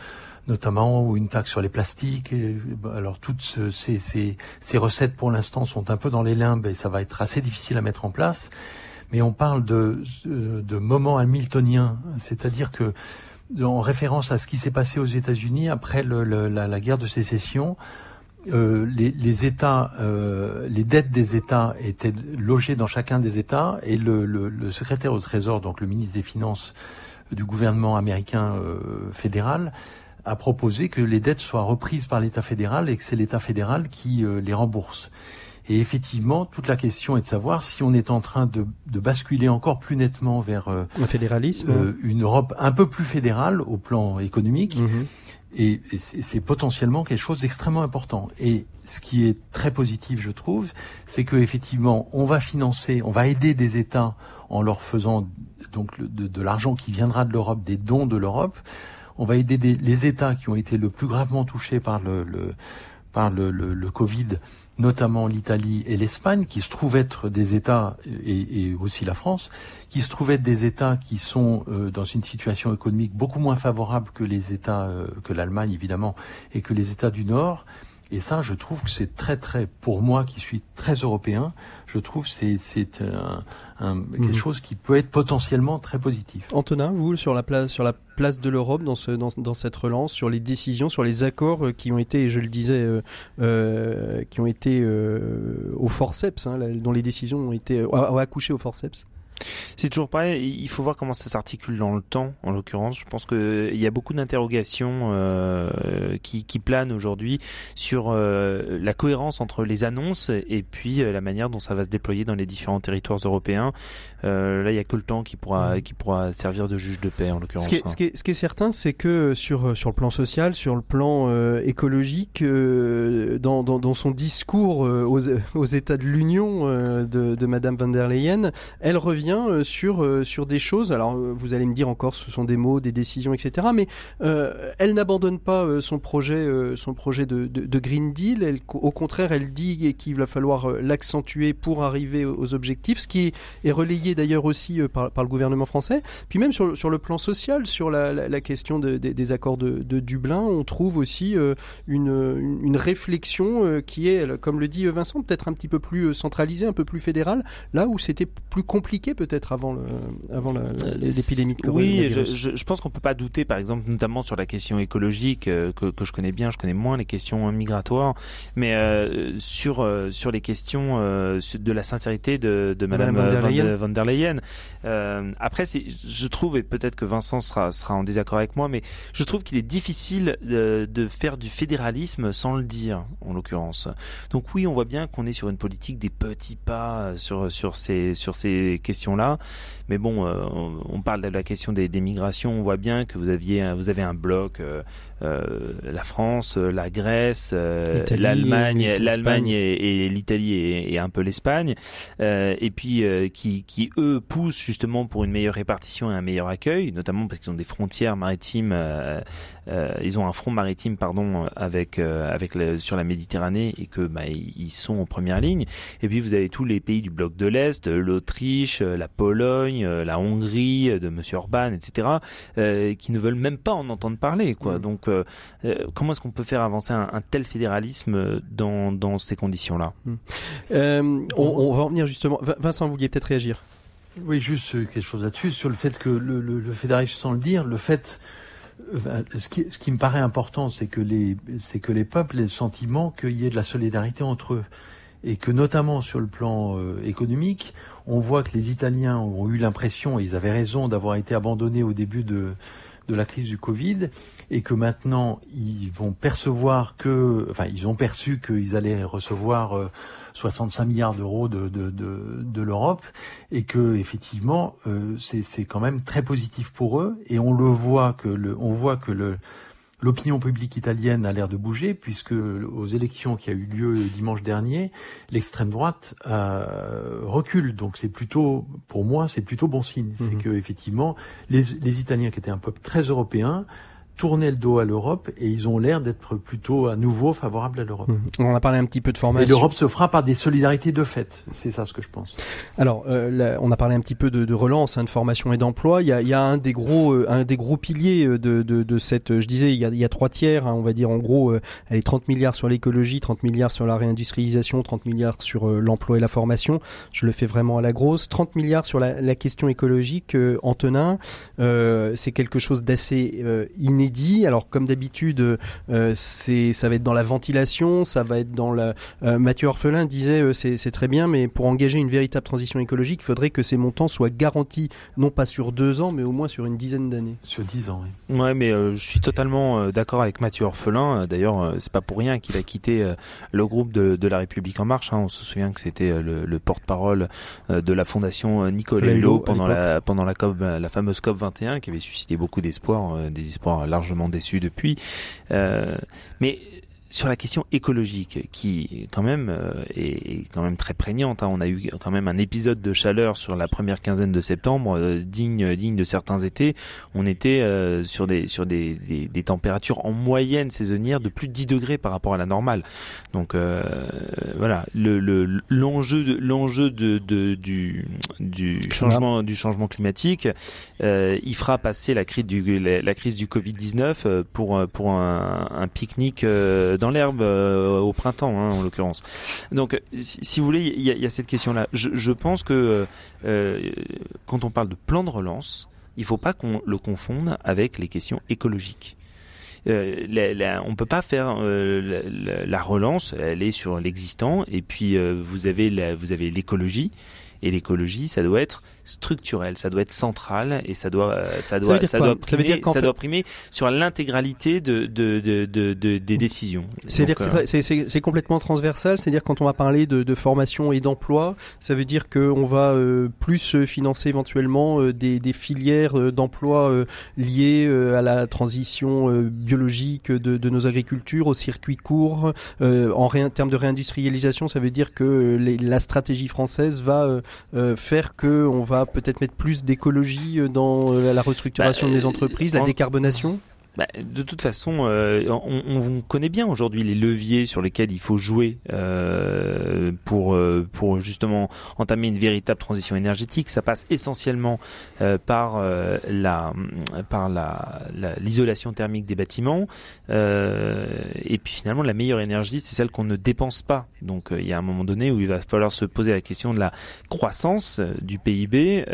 notamment ou une taxe sur les plastiques. alors toutes ces, ces, ces recettes pour l'instant sont un peu dans les limbes et ça va être assez difficile à mettre en place. Mais on parle de, de moments hamiltoniens, c'est-à-dire que en référence à ce qui s'est passé aux États-Unis après la, guerre de sécession. Euh, les, États, euh, les dettes des États étaient logées dans chacun des États et le, secrétaire au Trésor, donc le ministre des Finances du gouvernement américain euh, fédéral, a proposé que les dettes soient reprises par l'État fédéral et que c'est l'État fédéral qui les rembourse. Et effectivement, toute la question est de savoir si on est en train de, de basculer encore plus nettement vers euh, un fédéralisme, euh, une Europe un peu plus fédérale au plan économique. Mhm. Et, c'est potentiellement quelque chose d'extrêmement important. Et ce qui est très positif, je trouve, c'est que effectivement, on va financer, on va aider des États en leur faisant donc de, de l'argent qui viendra de l'Europe, des dons de l'Europe. On va aider des, les États qui ont été le plus gravement touchés par le, le par le, le, le Covid notamment l'Italie et l'Espagne, qui se trouvent être des États, et, et, aussi la France, qui se trouvent être des États qui sont euh, dans une situation économique beaucoup moins favorable que les États, euh, que l'Allemagne évidemment, et que les États du Nord. Et ça, je trouve que c'est très très, pour moi qui suis très européen, je trouve c'est c'est un, un, quelque mhm. chose qui peut être potentiellement très positif. Antonin, vous sur la place sur la place de l'Europe dans ce dans, dans, cette relance, sur les décisions, sur les accords euh, qui ont été, je le disais, euh, euh, qui ont été au forceps, hein, dont les décisions ont été ont accouché au forceps. C'est toujours pareil, il faut voir comment ça s'articule dans le temps, en l'occurrence. Je pense qu'il y a beaucoup d'interrogations euh, qui, qui, planent aujourd'hui sur euh, la cohérence entre les annonces et puis euh, la manière dont ça va se déployer dans les différents territoires européens. Euh, là, il y a que le temps qui pourra, mmh. qui pourra servir de juge de paix, en l'occurrence. Ce, qui est, ce, ce qui est certain, c'est que sur, sur le plan social, sur le plan euh, écologique, dans, dans, dans, son discours aux, aux États de l'Union de, de Madame van der Leyen, elle revient euh, sur euh, sur des choses. Alors euh, vous allez me dire encore, ce sont des mots, des décisions, etc. Mais elle n'abandonne pas son projet son projet de, Green Deal. Au contraire, elle dit qu'il va falloir l'accentuer pour arriver aux objectifs, ce qui est relayé d'ailleurs aussi par, le gouvernement français. Puis même sur, sur le plan social, sur la, question de, des accords de, Dublin, on trouve aussi une, une réflexion qui est, comme le dit Vincent, peut-être un petit peu plus centralisée, un peu plus fédérale, là où c'était plus compliqué peut-être avant le, avant euh, l'épidémie de Oui, je, je, pense qu'on peut pas douter, par exemple, notamment sur la question écologique euh, que, que, je connais bien, je connais moins les questions migratoires, mais euh, sur euh, sur les questions de la sincérité de, de Madame, von der Leyen. après, je trouve et peut-être que Vincent sera sera en désaccord avec moi, mais je trouve qu'il est difficile de, de faire du fédéralisme sans le dire, en l'occurrence. Donc oui, on voit bien qu'on est sur une politique des petits pas sur sur ces sur ces questions question-là. Mais bon, on parle de la question des, des, migrations. On voit bien que vous aviez, vous avez un bloc, la France, la Grèce, l'Allemagne, l'Allemagne et, l'Italie et, et, un peu l'Espagne, et puis qui, qui eux poussent justement pour une meilleure répartition et un meilleur accueil, notamment parce qu'ils ont des frontières maritimes. ils ont un front maritime, pardon, avec avec le, sur la Méditerranée et que bah, ils sont en première ligne. Et puis vous avez tous les pays du bloc de l'Est, l'Autriche, la Pologne, la Hongrie de Monsieur Orban, etc., euh, qui ne veulent même pas en entendre parler. Quoi. Mm. Donc euh, euh, comment est-ce qu'on peut faire avancer un, tel fédéralisme dans, dans ces conditions-là? Mm. on, on, va en venir justement. Vincent, vous vouliez peut-être réagir Oui, juste quelque chose là-dessus, sur le fait que le, le, le fédéralisme, sans le dire, le fait ce qui, ce qui me paraît important, c'est que les, c'est que les peuples aient le sentiment qu'il y ait de la solidarité entre eux. Et que notamment sur le plan euh, économique, on voit que les Italiens ont eu l'impression, et ils avaient raison, d'avoir été abandonnés au début de, de la crise du Covid, et que maintenant ils vont percevoir que, enfin, ils ont perçu qu'ils allaient recevoir euh, 65 milliards d'euros de, de, de, de l'Europe et que effectivement euh, c'est quand même très positif pour eux et on le voit que le, on voit que le L'opinion publique italienne a l'air de bouger puisque aux élections qui a eu lieu dimanche dernier, l'extrême droite euh, recule. Donc c'est plutôt, pour moi, c'est plutôt bon signe. C'est mhm. que effectivement, les, les Italiens qui étaient un peuple très européen tourner le dos à l'Europe et ils ont l'air d'être plutôt à nouveau favorables à l'Europe. Mmh. On a parlé un petit peu de formation. Et l'Europe se fera par des solidarités de fait. C'est ça ce que je pense. Alors, euh, on a parlé un petit peu de, de relance, hein, de formation et d'emploi. Il y a, il y a un des gros, euh, un des gros piliers euh, de, de, de cette. Je disais, il y a, il y a trois tiers. Hein, on va dire en gros, euh, elle est 30 milliards sur l'écologie, 30 milliards sur la réindustrialisation, 30 milliards sur l'emploi et la formation. Je le fais vraiment à la grosse. 30 milliards sur la, la question écologique. Antonin, c'est quelque chose d'assez inédit. Alors comme d'habitude, euh, c'est ça va être dans la ventilation, ça va être dans la. Euh, Mathieu Orphelin disait euh, c'est très bien, mais pour engager une véritable transition écologique, il faudrait que ces montants soient garantis non pas sur deux ans, mais au moins sur une dizaine d'années. Sur dix ans, oui. Ouais, mais je suis totalement d'accord avec Mathieu Orphelin. D'ailleurs, c'est pas pour rien qu'il a quitté le groupe de, de, la République en marche. Hein. On se souvient que c'était le, le porte-parole de la fondation Nicolas Hulot pendant la pendant la COP, la fameuse COP 21, qui avait suscité beaucoup d'espoir, des espoirs largement déçus depuis. Euh, mais sur la question écologique, qui quand même euh, est, quand même très prégnante. Hein. On a eu quand même un épisode de chaleur sur la première quinzaine de septembre, euh, digne digne de certains étés. On était euh, sur des sur des, des, des, températures en moyenne saisonnières de plus de 10 degrés par rapport à la normale. Donc voilà, le l'enjeu l'enjeu de, de, du du changement du changement climatique, il fera passer la crise du la, crise du Covid 19 pour pour un, un pique-nique dans l'herbe euh, au printemps, hein, en l'occurrence. Donc, si, vous voulez, il y a, cette question-là. Je, pense que euh, quand on parle de plan de relance, il ne faut pas qu'on le confonde avec les questions écologiques. Euh, la, on peut pas faire la, relance, elle est sur l'existant, et puis vous avez l'écologie, et l'écologie, ça doit être structurel, ça doit être central et ça doit ça doit ça, doit? Primer, ça, doit primer sur l'intégralité de, de, de, de, des décisions. C'est-à-dire euh, c'est complètement transversal, c'est-à-dire quand on va parler de, de formation et d'emploi, ça veut dire qu'on va euh, plus financer éventuellement euh, des, des filières d'emploi liées à la transition biologique de, de nos agricultures, au circuit court. en ré, termes de réindustrialisation, ça veut dire que les, la stratégie française va faire que on va peut-être mettre plus d'écologie euh, dans euh, la restructuration bah, des entreprises, la décarbonation? Bah, de toute façon, euh, on, on, connaît bien aujourd'hui les leviers sur lesquels il faut jouer euh, pour euh, pour justement entamer une véritable transition énergétique. Ça passe essentiellement euh, par euh, la par la l'isolation thermique des bâtiments et puis finalement la meilleure énergie, c'est celle qu'on ne dépense pas. Donc il y a un moment donné où il va falloir se poser la question de la croissance du PIB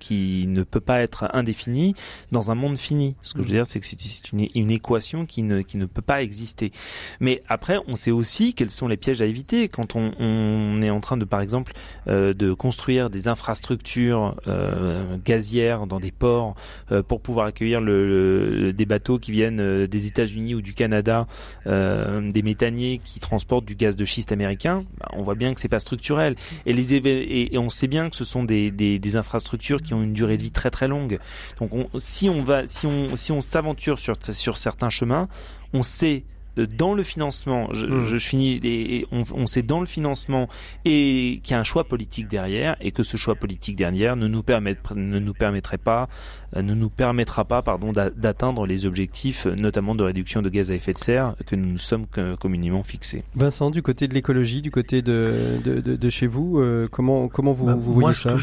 qui ne peut pas être indéfinie dans un monde fini. Ce que je veux dire, c'est que si c'est une, équation qui ne, qui ne peut pas exister. Mais après, on sait aussi quels sont les pièges à éviter quand on, est en train de, par exemple, euh, de construire des infrastructures euh, gazières dans des ports euh, pour pouvoir accueillir le, des bateaux qui viennent des États-Unis ou du Canada, des méthaniers qui transportent du gaz de schiste américain. Bah, on voit bien que c'est pas structurel. Et les et, on sait bien que ce sont des, des, infrastructures qui ont une durée de vie très très longue. Donc on, si on va, si on si on s'aventure sur sur certains chemins, on sait dans le financement, je, mmh. je finis, et, on, on, sait dans le financement et qu'il y a un choix politique derrière et que ce choix politique derrière ne nous permet, ne nous permettrait pas, euh, ne nous permettra pas, pardon, d'atteindre les objectifs, notamment de réduction de gaz à effet de serre que nous nous sommes communément fixés. Vincent, du côté de l'écologie, du côté de, de, de, de, chez vous, euh, comment comment vous, bah, vous voyez ça?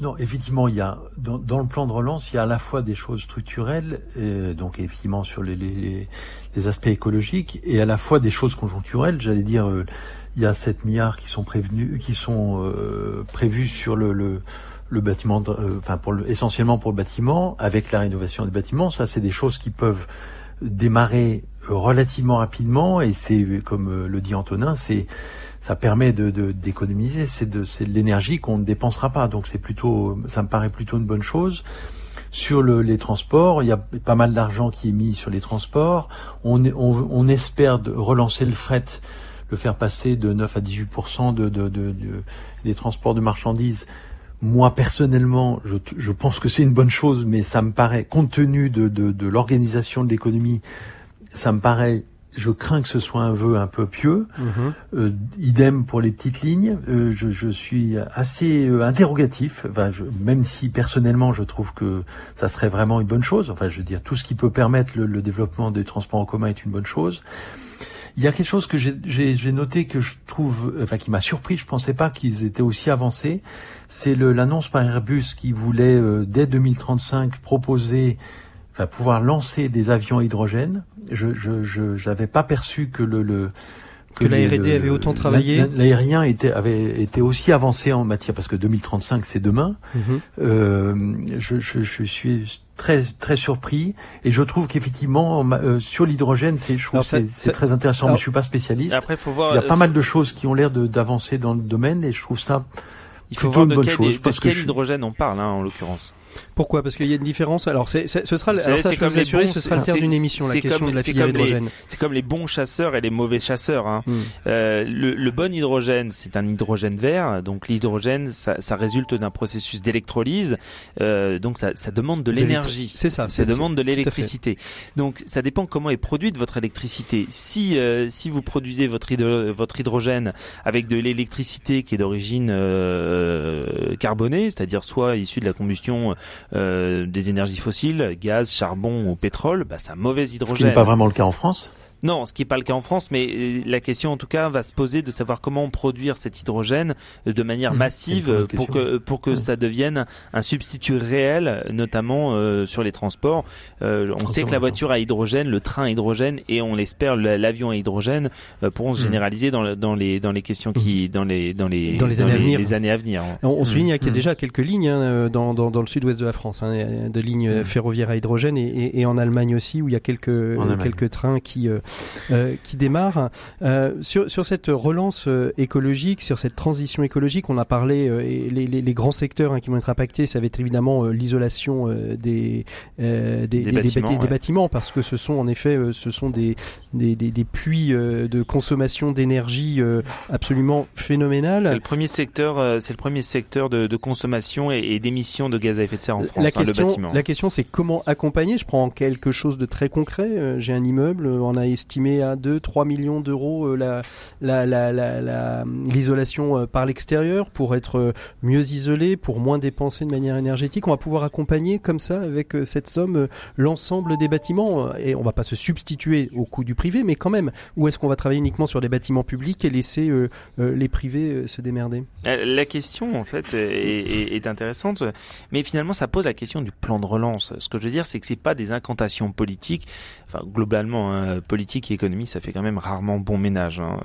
Non, effectivement, il y a dans, le plan de relance, il y a à la fois des choses structurelles, et donc effectivement sur les, les, aspects écologiques, et à la fois des choses conjoncturelles. J'allais dire, euh, il y a 7 milliards qui sont prévenus, qui sont euh, prévus sur le, le, le bâtiment, euh, enfin pour le, essentiellement pour le bâtiment, avec la rénovation des bâtiments. Ça, c'est des choses qui peuvent démarrer relativement rapidement, et c'est comme le dit Antonin, c'est ça permet de d'économiser, c'est de, de l'énergie qu'on ne dépensera pas. Donc c'est plutôt, ça me paraît plutôt une bonne chose. Sur le, les transports, il y a pas mal d'argent qui est mis sur les transports. On, on, on espère de relancer le fret, le faire passer de 9 à 18 de, de, de, des transports de marchandises. Moi personnellement, je, je pense que c'est une bonne chose, mais ça me paraît, compte tenu de, de l'organisation de l'économie, ça me paraît je crains que ce soit un vœu un peu pieux. Mhm. Euh, idem pour les petites lignes. Euh, je, je, suis assez euh, interrogatif, enfin, je, même si personnellement je trouve que ça serait vraiment une bonne chose. Enfin, je veux dire, tout ce qui peut permettre le, le développement des transports en commun est une bonne chose. Il y a quelque chose que j'ai noté que je trouve, enfin, qui m'a surpris. Je pensais pas qu'ils étaient aussi avancés. C'est l'annonce par Airbus qui voulait dès 2035 proposer va pouvoir lancer des avions à hydrogène. Je je j'avais pas perçu que le, le que, la R&D avait autant travaillé. L'aérien était avait été aussi avancé en matière parce que 2035 c'est demain. Mm-hmm. euh, je, je, je, suis très très surpris et je trouve qu'effectivement euh, sur l'hydrogène c'est je c'est très intéressant mais je suis pas spécialiste. Après faut voir. Il y a pas mal de choses qui ont l'air d'avancer dans le domaine et je trouve ça. Il faut voir de quel, chose, de quel hydrogène on parle hein, en l'occurrence. Pourquoi? Parce qu'il y a une différence. Alors, c'est, ce sera, alors ça, je peux vous assurer, ce sera le terme d'une émission, la question de la filière hydrogène. C'est comme les bons chasseurs et les mauvais chasseurs. Hein. Hmm. Euh, le, le, bon hydrogène, c'est un hydrogène vert. Donc, l'hydrogène, ça, ça résulte d'un processus d'électrolyse. Euh, donc, ça, ça demande de l'énergie. C'est ça. Ça demande de l'électricité. Donc, ça dépend comment est produite votre électricité. Si, euh, si vous produisez votre, votre hydrogène avec de l'électricité qui est d'origine euh, carbonée, c'est-à-dire soit issue de la combustion euh, des énergies fossiles, gaz, charbon ou pétrole, bah, c'est un mauvais hydrogène. Ce qui n'est pas vraiment le cas en France non, ce qui n'est pas le cas en France, mais euh, la question en tout cas va se poser de savoir comment produire cet hydrogène de manière mmh, massive pour que pour que ça devienne un substitut réel, notamment euh, sur les transports. Euh, on sait que la voiture à hydrogène, le train à hydrogène et on l'espère l'avion à hydrogène pourront se mmh. généraliser dans, dans les dans les questions qui mmh. dans les dans les dans les, années, à venir. les années à venir. On, on souligne qu'il y a déjà quelques lignes hein, dans, dans, dans le sud-ouest de la France, hein, de lignes ferroviaires à hydrogène et, et, et, en Allemagne aussi où il y a quelques quelques trains qui euh, qui démarre. Euh, sur, sur cette relance euh, écologique, sur cette transition écologique, on a parlé, et les, les, les, grands secteurs hein, qui vont être impactés, ça va être évidemment l'isolation des, des, des, bâtiments, des, bâtiments, parce que ce sont en effet ce sont des, des, des, puits de consommation d'énergie absolument phénoménal. C'est le premier secteur, c'est le premier secteur de, de consommation et, et d'émissions de gaz à effet de serre en France. La question, hein, le bâtiment. la question, c'est comment accompagner? Je prends quelque chose de très concret. J'ai un immeuble, on a estimé à 2-3 millions d'euros euh, la, la, l'isolation euh, par l'extérieur pour être euh, mieux isolé, pour moins dépenser de manière énergétique. On va pouvoir accompagner comme ça, avec cette somme, l'ensemble des bâtiments. Et on va pas se substituer au coût du privé, mais quand même, où est-ce qu'on va travailler uniquement sur les bâtiments publics et laisser les privés se démerder? La question, en fait, est, intéressante, mais finalement, ça pose la question du plan de relance. Ce que je veux dire, c'est que c'est pas des incantations politiques, enfin globalement hein, politiques et économie, ça fait quand même rarement bon ménage. Hein.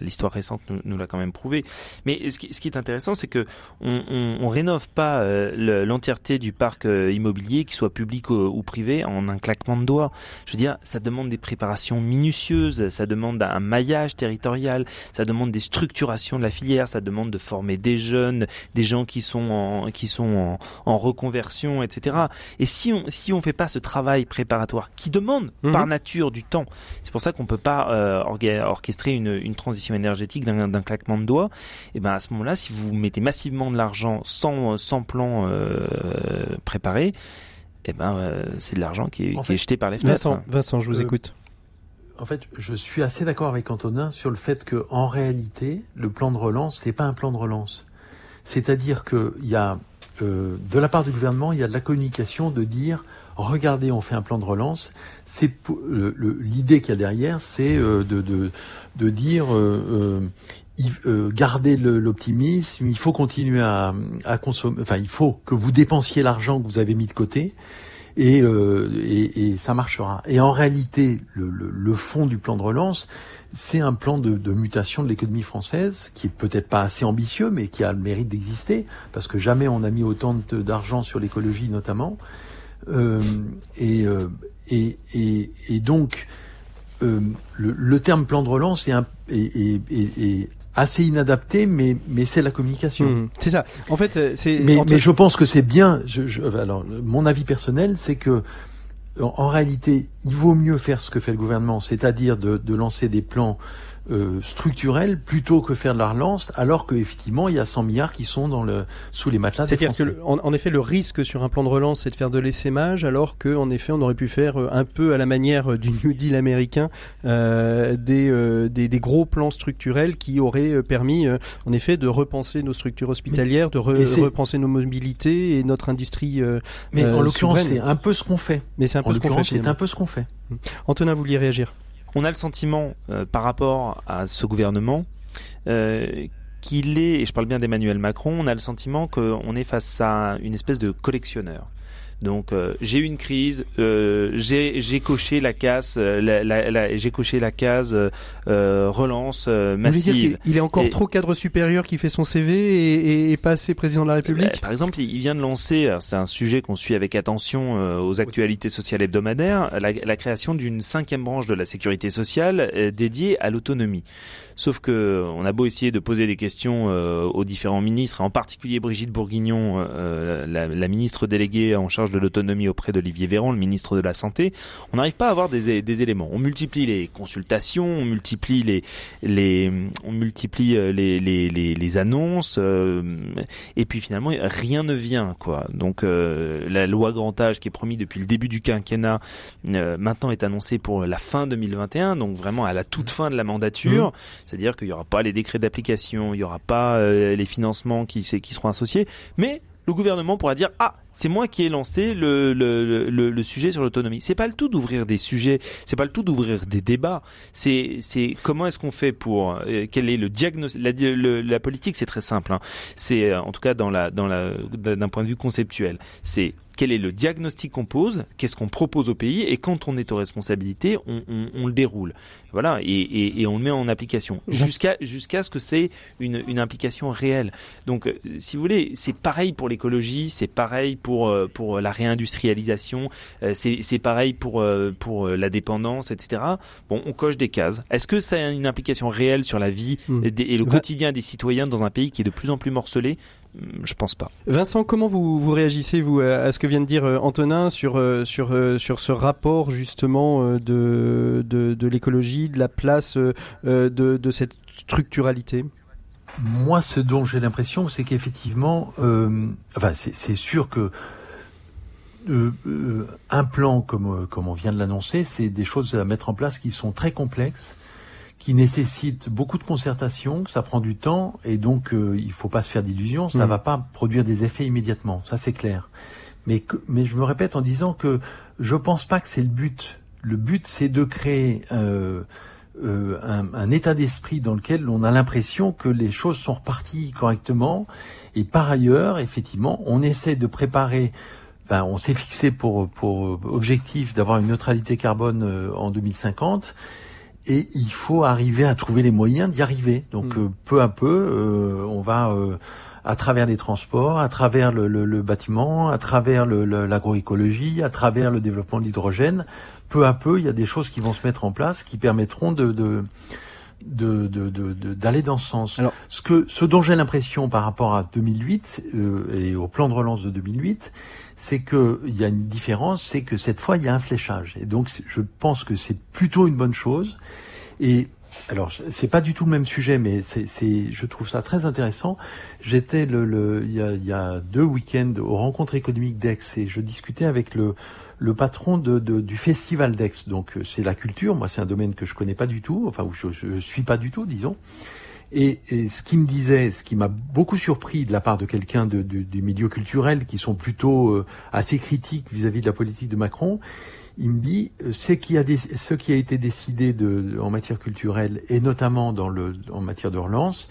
L'histoire récente nous, l'a quand même prouvé. Mais ce qui, est intéressant, c'est que on, rénove pas l'entièreté du parc immobilier, qu'il soit public ou, privé, en un claquement de doigts. Je veux dire, ça demande des préparations minutieuses, ça demande un maillage territorial, ça demande des structurations de la filière, ça demande de former des jeunes, des gens qui sont en, qui sont en, reconversion, etc. Et si on si on fait pas ce travail préparatoire qui demande mhm. par nature du temps, c'est pour ça qu'on peut pas euh, orchestrer une, une transition énergétique d'un claquement de doigts. Et ben à ce moment-là, si vous mettez massivement de l'argent sans sans plan euh, préparé, et ben euh, c'est de l'argent qui, est, jeté par les fenêtres. Vincent, Vincent, je vous écoute en fait, je suis assez d'accord avec Antonin sur le fait que, en réalité, le plan de relance n'est pas un plan de relance. C'est-à-dire qu'il y a, euh, de la part du gouvernement, il y a de la communication de dire, regardez, on fait un plan de relance. C'est l'idée qu'il y a derrière, c'est euh, de, dire. Euh, euh garder l'optimisme, il faut continuer à, consommer, enfin il faut que vous dépensiez l'argent que vous avez mis de côté, et, ça marchera. Et en réalité, le, fond du plan de relance, c'est un plan de, de mutation de l'économie française qui est peut-être pas assez ambitieux, mais qui a le mérite d'exister, parce que jamais on a mis autant d'argent sur l'écologie notamment. Euh, et, euh, et, et, donc, euh, le, le, terme plan de relance est, un, est, est, assez inadapté, mais mais c'est la communication. Mmh. c'est ça. En fait, c'est. Mais, mais je pense que c'est bien. Je, je, alors, mon avis personnel, c'est que en, réalité, il vaut mieux faire ce que fait le gouvernement, c'est-à-dire de, de lancer des plans euh, structurel plutôt que faire de la relance, alors qu'effectivement il y a 100 milliards qui sont dans le sous les matelas. C'est-à-dire que en, effet le risque sur un plan de relance c'est de faire de l'essaimage, alors qu'en effet on aurait pu faire euh, un peu à la manière euh, du New Deal américain euh, des, euh, des, des gros plans structurels qui auraient permis en effet de repenser nos structures hospitalières, de repenser nos mobilités et notre industrie. Mais en l'occurrence c'est un peu ce qu'on fait. Mais c'est un peu ce qu'on fait. C'est un peu ce qu'on fait. Antonin, vous vouliez réagir on a le sentiment euh, par rapport à ce gouvernement euh, qu'il est, et je parle bien d'Emmanuel Macron, on a le sentiment qu'on est face à une espèce de collectionneur. Donc euh, j'ai eu une crise, euh, j'ai coché la case, euh, la, la, j'ai coché la case euh, relance massive. il est encore trop cadre supérieur qui fait son CV et, et, pas assez président de la République. Par exemple, il vient de lancer, c'est un sujet qu'on suit avec attention aux actualités sociales hebdomadaires, la, la création d'une cinquième branche de la sécurité sociale dédiée à l'autonomie. Sauf que on a beau essayer de poser des questions aux différents ministres, en particulier Brigitte Bourguignon, la, la ministre déléguée en charge de l'autonomie auprès d'Olivier Véran, le ministre de la Santé, on n'arrive pas à avoir des, des, éléments. On multiplie les consultations, on multiplie les, les on multiplie euh, les, les, les, annonces, euh, et puis finalement rien ne vient quoi. Donc euh, la loi grand âge qui est promise depuis le début du quinquennat maintenant est annoncée pour la fin 2021, donc vraiment à la toute fin de la mandature. Mmh. C'est-à-dire qu'il n'y aura pas les décrets d'application, il n'y aura pas les financements qui, qui seront associés, mais le gouvernement pourra dire ah c'est moi qui ai lancé le, le, le, sujet sur l'autonomie. C'est pas le tout d'ouvrir des sujets, c'est pas le tout d'ouvrir des débats. C'est c'est comment est-ce qu'on fait pour euh, quel est le diagnostic la, la politique c'est très simple. Hein. C'est euh, en tout cas dans la dans la d'un point de vue conceptuel. C'est quel est le diagnostic qu'on pose, qu'est-ce qu'on propose au pays, et quand on est aux responsabilités, on, on, on le déroule. Voilà, et, et, et, on le met en application jusqu'à jusqu'à ce que c'est une, une implication réelle. Donc, euh, si vous voulez, c'est pareil pour l'écologie, c'est pareil pour euh, pour la réindustrialisation, euh, c'est pareil pour pour la dépendance, etc. Bon, on coche des cases. Est-ce que ça a une implication réelle sur la vie hmm. et, le quotidien des citoyens dans un pays qui est de plus en plus morcelé? Je pense pas. Vincent, comment vous, vous réagissez vous à ce que vient de dire euh, Antonin sur euh, sur euh, sur ce rapport justement de de, de l'écologie, de la place de, de cette structuralité? Moi, ce dont j'ai l'impression, c'est qu'effectivement, enfin, c'est sûr que un plan comme comme on vient de l'annoncer, c'est des choses à mettre en place qui sont très complexes qui nécessite beaucoup de concertation, ça prend du temps et donc euh, il faut pas se faire d'illusions, ça ne mm. va pas produire des effets immédiatement, ça c'est clair. Mais mais je me répète en disant que je pense pas que c'est le but. Le but c'est de créer euh, euh, un, un, état d'esprit dans lequel on a l'impression que les choses sont reparties correctement et par ailleurs effectivement on essaie de préparer enfin, on s'est fixé pour, pour objectif d'avoir une neutralité carbone euh, en 2050 et il faut arriver à trouver les moyens d'y arriver. Donc mm. peu à peu, on va à travers les transports, à travers le, le, le bâtiment, à travers l'agroécologie, à travers le développement de l'hydrogène. Peu à peu, il y a des choses qui vont se mettre en place qui permettront de, de d'aller de, de, de, dans ce sens. Alors, ce que ce dont j'ai l'impression par rapport à 2008 euh, et au plan de relance de 2008, c'est que il y a une différence, c'est que cette fois il y a un fléchage. Et donc je pense que c'est plutôt une bonne chose. Et alors, c'est pas du tout le même sujet, mais c'est, je trouve ça très intéressant. J'étais le, le il, y a, il y a deux week-ends aux rencontres économiques d'Aix et je discutais avec le, le patron de, de, du festival d'Aix. Donc, euh, c'est la culture. Moi, c'est un domaine que je connais pas du tout, enfin, où je, je suis pas du tout, disons. Et, ce qui me disait, ce qui m'a beaucoup surpris de la part de quelqu'un de, du milieu culturel, qui sont plutôt euh, assez critiques vis-à-vis de la politique de Macron, il me dit euh, ce qui a, ce qui a été décidé de, en matière culturelle et notamment dans le, en matière de relance,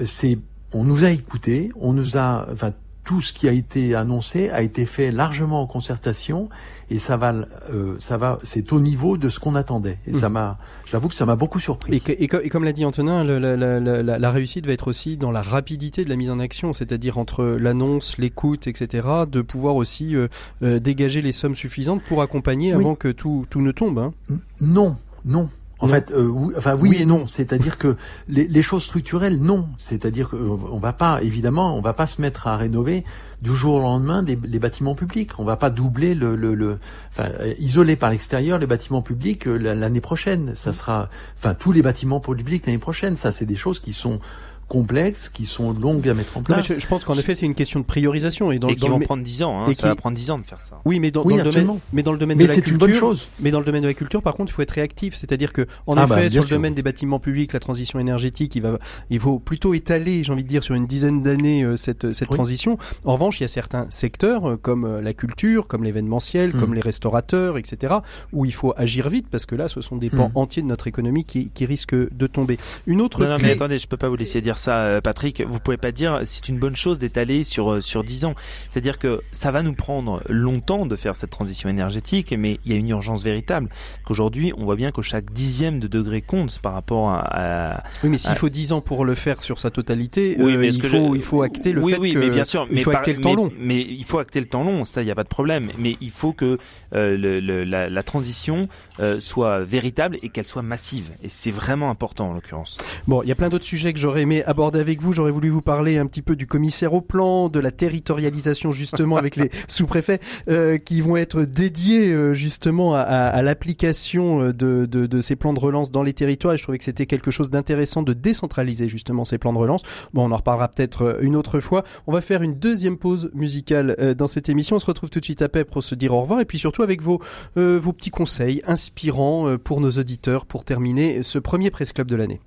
euh, c'est on nous a écoutés, on nous a, enfin tout ce qui a été annoncé a été fait largement en concertation et ça va, euh, ça va, c'est au niveau de ce qu'on attendait. Et ça mmh. m'a, j'avoue que ça m'a beaucoup surpris. Et, et, comme l'a dit Antonin, la, la, la, la, réussite va être aussi dans la rapidité de la mise en action, c'est-à-dire entre l'annonce, l'écoute, etc., de pouvoir aussi euh, euh, dégager les sommes suffisantes pour accompagner avant que tout, tout ne tombe. Hein. Non, non. En fait, euh, oui, enfin oui et non. C'est-à-dire que les, les, choses structurelles, non. C'est-à-dire qu'on va pas, évidemment, on va pas se mettre à rénover du jour au lendemain des, les bâtiments publics. On va pas doubler le, le, le enfin, isoler par l'extérieur les bâtiments publics euh, l'année prochaine. Ça sera, enfin, tous les bâtiments publics l'année prochaine. Ça, c'est des choses qui sont complexes, qui sont longues à mettre en place. je, pense qu'en effet, c'est une question de priorisation et, dans, qui vont prendre 10 ans. Hein, ça va prendre 10 ans de faire ça. Oui, mais dans, dans le domaine, mais dans le domaine mais de la culture, une bonne chose. Mais dans le domaine de la culture, par contre, il faut être réactif. C'est-à-dire que, en ah bah, effet, sur le domaine des bâtiments publics, la transition énergétique, il va, il faut plutôt étaler, j'ai envie de dire, sur une dizaine d'années euh, cette cette transition. En revanche, il y a certains secteurs euh, comme euh, la culture, comme l'événementiel, comme hmm. les restaurateurs, etc., où il faut agir vite parce que là, ce sont des pans hmm. entiers de notre économie qui, qui risquent de tomber. Une autre. Non, non mais attendez, je peux pas vous laisser dire ça, Patrick vous pouvez pas dire c'est une bonne chose d'étaler sur euh, sur 10 ans. C'est-à-dire que ça va nous prendre longtemps de faire cette transition énergétique, mais il y a une urgence véritable. Qu'aujourd'hui, on voit bien que chaque dixième de degré compte par rapport à. oui, mais s'il faut 10 ans pour le faire sur sa totalité, oui, euh, mais il faut il faut acter le fait oui, que mais bien sûr, il faut acter le temps long. Mais il faut acter le temps long, ça il y a pas de problème. Mais il faut que euh, le, le, la, la, transition soit véritable et qu'elle soit massive. Et c'est vraiment important en l'occurrence. Bon, il y a plein d'autres sujets que j'aurais aimé aborder avec vous. J'aurais voulu vous parler un petit peu du commissaire au plan, de la territorialisation justement avec les sous-préfets euh, qui vont être dédiés euh, justement à, à, l'application euh, de, de, de, ces plans de relance dans les territoires. Et je trouvais que c'était quelque chose d'intéressant de décentraliser justement ces plans de relance. Bon, on en reparlera peut-être euh, une autre fois. On va faire une deuxième pause musicale euh, dans cette émission. On se retrouve tout de suite après pour se dire au revoir et puis surtout avec vos, vos petits conseils inspirants pour nos auditeurs pour terminer ce premier Presse Club de l'année.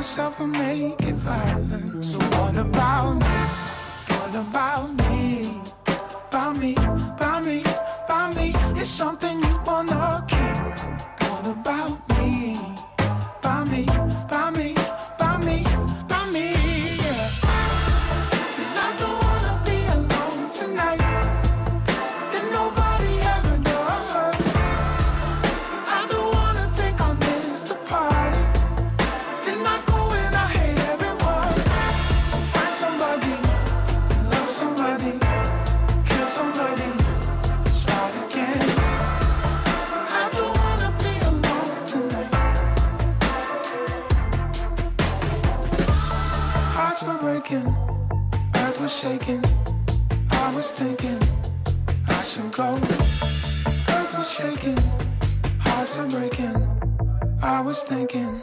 myself and make it violent. So what about me? What about me? About me, about me, about me. It's something you wanna keep. What about are breaking. I was thinking.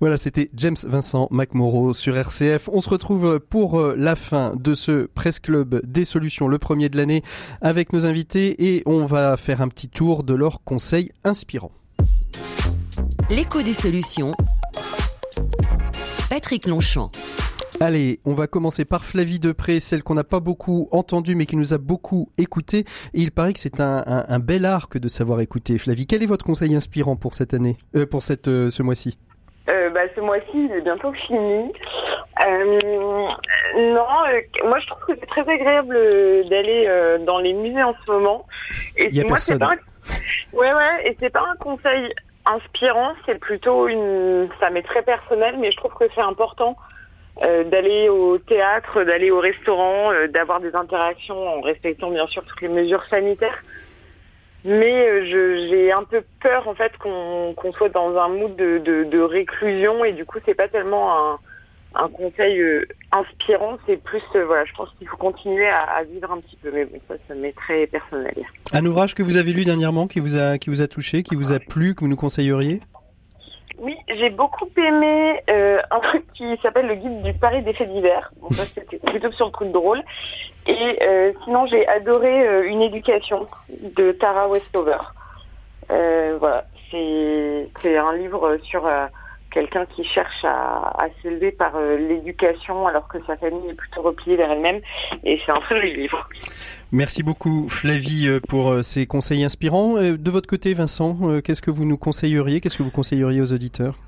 Voilà, c'était James Vincent McMorrow sur RCF. On se retrouve pour euh, la fin de ce Presse Club des solutions, le premier de l'année, avec nos invités et on va faire un petit tour de leurs conseils inspirants. L'écho des solutions. Patrick Longchamp. Allez, on va commencer par Flavie Depré, celle qu'on n'a pas beaucoup entendue mais qui nous a beaucoup écouté. Et il paraît que c'est un, un, un, bel arc de savoir écouter. Flavie, quel est votre conseil inspirant pour cette année, euh, pour cette, euh, ce mois-ci? Euh, bah, ce mois-ci, il est bientôt fini. Euh, non, euh, moi je trouve que c'est très agréable d'aller dans les musées en ce moment. Et il y a moi, personne. pas un... Ouais, ouais, et c'est pas un conseil inspirant, c'est plutôt une. Ça m'est très personnel, mais je trouve que c'est important euh, d'aller au théâtre, d'aller au restaurant, euh, d'avoir des interactions en respectant bien sûr toutes les mesures sanitaires. Mais euh, j'ai un peu peur en fait qu'on soit dans un mood de, de, de réclusion et du coup c'est pas tellement un, un conseil inspirant, c'est plus voilà, je pense qu'il faut continuer à, à vivre un petit peu, mais bon ça ça m'est très personnel. Un ouvrage que vous avez lu dernièrement, qui vous a, qui vous a touché, qui vous a plu, que vous nous conseilleriez? Oui, j'ai beaucoup aimé euh, un truc qui s'appelle le guide du Paris des faits divers. Bon, ça c'était plutôt sur le truc drôle. Et euh, sinon j'ai adoré euh, une éducation de Tara Westover. Voilà, c'est un livre sur quelqu'un qui cherche à, s'élever par l'éducation alors que sa famille est plutôt repliée vers elle-même. Et c'est un très joli livre. Merci beaucoup Flavie euh, pour euh, ces conseils inspirants. Euh, De votre côté Vincent, qu'est-ce que vous nous conseilleriez? Qu'est-ce que vous conseilleriez aux auditeurs?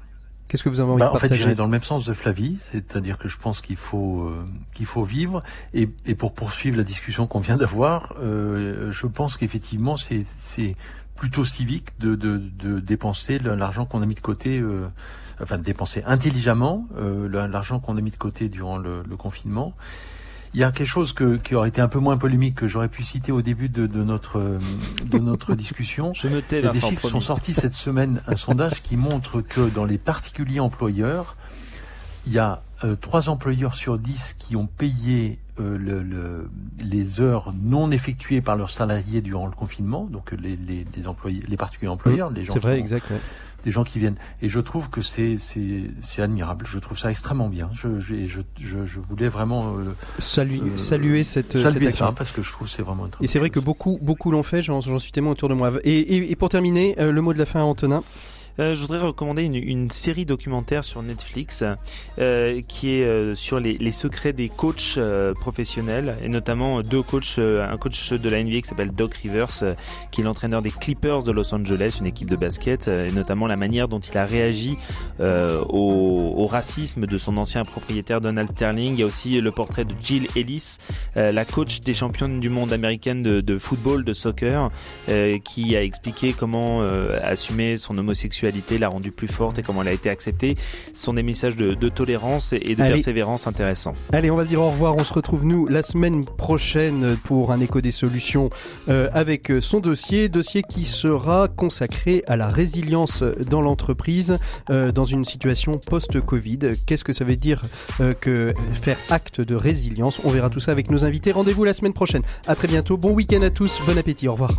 Qu'est-ce que vous avez envie Bah, de en fait, j'irai dans le même sens de Flavie, c'est-à-dire que je pense qu'il faut euh, qu'il faut vivre et, et pour poursuivre la discussion qu'on vient d'avoir, euh, je pense qu'effectivement c'est c'est plutôt civique de, de, de dépenser l'argent qu'on a mis de côté, euh, enfin de dépenser intelligemment l'argent qu'on a mis de côté durant le, le confinement. Il y a quelque chose que, qui aurait été un peu moins polémique que j'aurais pu citer au début de, de notre euh, de notre discussion. Je me tais, des chiffres promis. sont sortis cette semaine, un sondage qui montre que dans les particuliers employeurs, il y a euh, trois employeurs sur dix qui ont payé euh, le, le- les heures non effectuées par leurs salariés durant le confinement, donc les, les, les employés, les particuliers employeurs, les gens, C'est vrai, exact. ouais. Des gens qui viennent. Et je trouve que c'est c'est admirable. Je trouve ça extrêmement bien. Je je je, voulais vraiment euh, euh, saluer cette, cette saluer action. ça parce que je trouve que c'est vraiment. Et c'est vrai que beaucoup, beaucoup l'ont fait, j'en j'en suis témoin autour de moi. Et, et, et pour terminer, euh, le mot de la fin à Antonin. Euh, je voudrais recommander une, une série documentaire sur Netflix euh, qui est euh, sur les, les secrets des coachs euh, professionnels et notamment deux coachs, euh, un coach de la NBA qui s'appelle Doc Rivers, euh, qui est l'entraîneur des Clippers de Los Angeles, une équipe de basket, euh, et notamment la manière dont il a réagi euh, au, au racisme de son ancien propriétaire Donald Sterling. Il y a aussi le portrait de Jill Ellis, euh, la coach des championnes du monde américaine de, de football, de soccer, euh, qui a expliqué comment euh, assumer son homosexualité l'a rendue plus forte et comment elle a été acceptée. Ce sont des messages de, de tolérance et, de Allez. persévérance intéressants. Allez, on va se dire au revoir. On se retrouve nous la semaine prochaine pour un écho des solutions euh, avec son dossier, dossier qui sera consacré à la résilience dans l'entreprise euh, dans une situation post-Covid. Qu'est-ce que ça veut dire euh, que faire acte de résilience? On verra tout ça avec nos invités. Rendez-vous la semaine prochaine. À très bientôt. Bon week-end à tous. Bon appétit. Au revoir.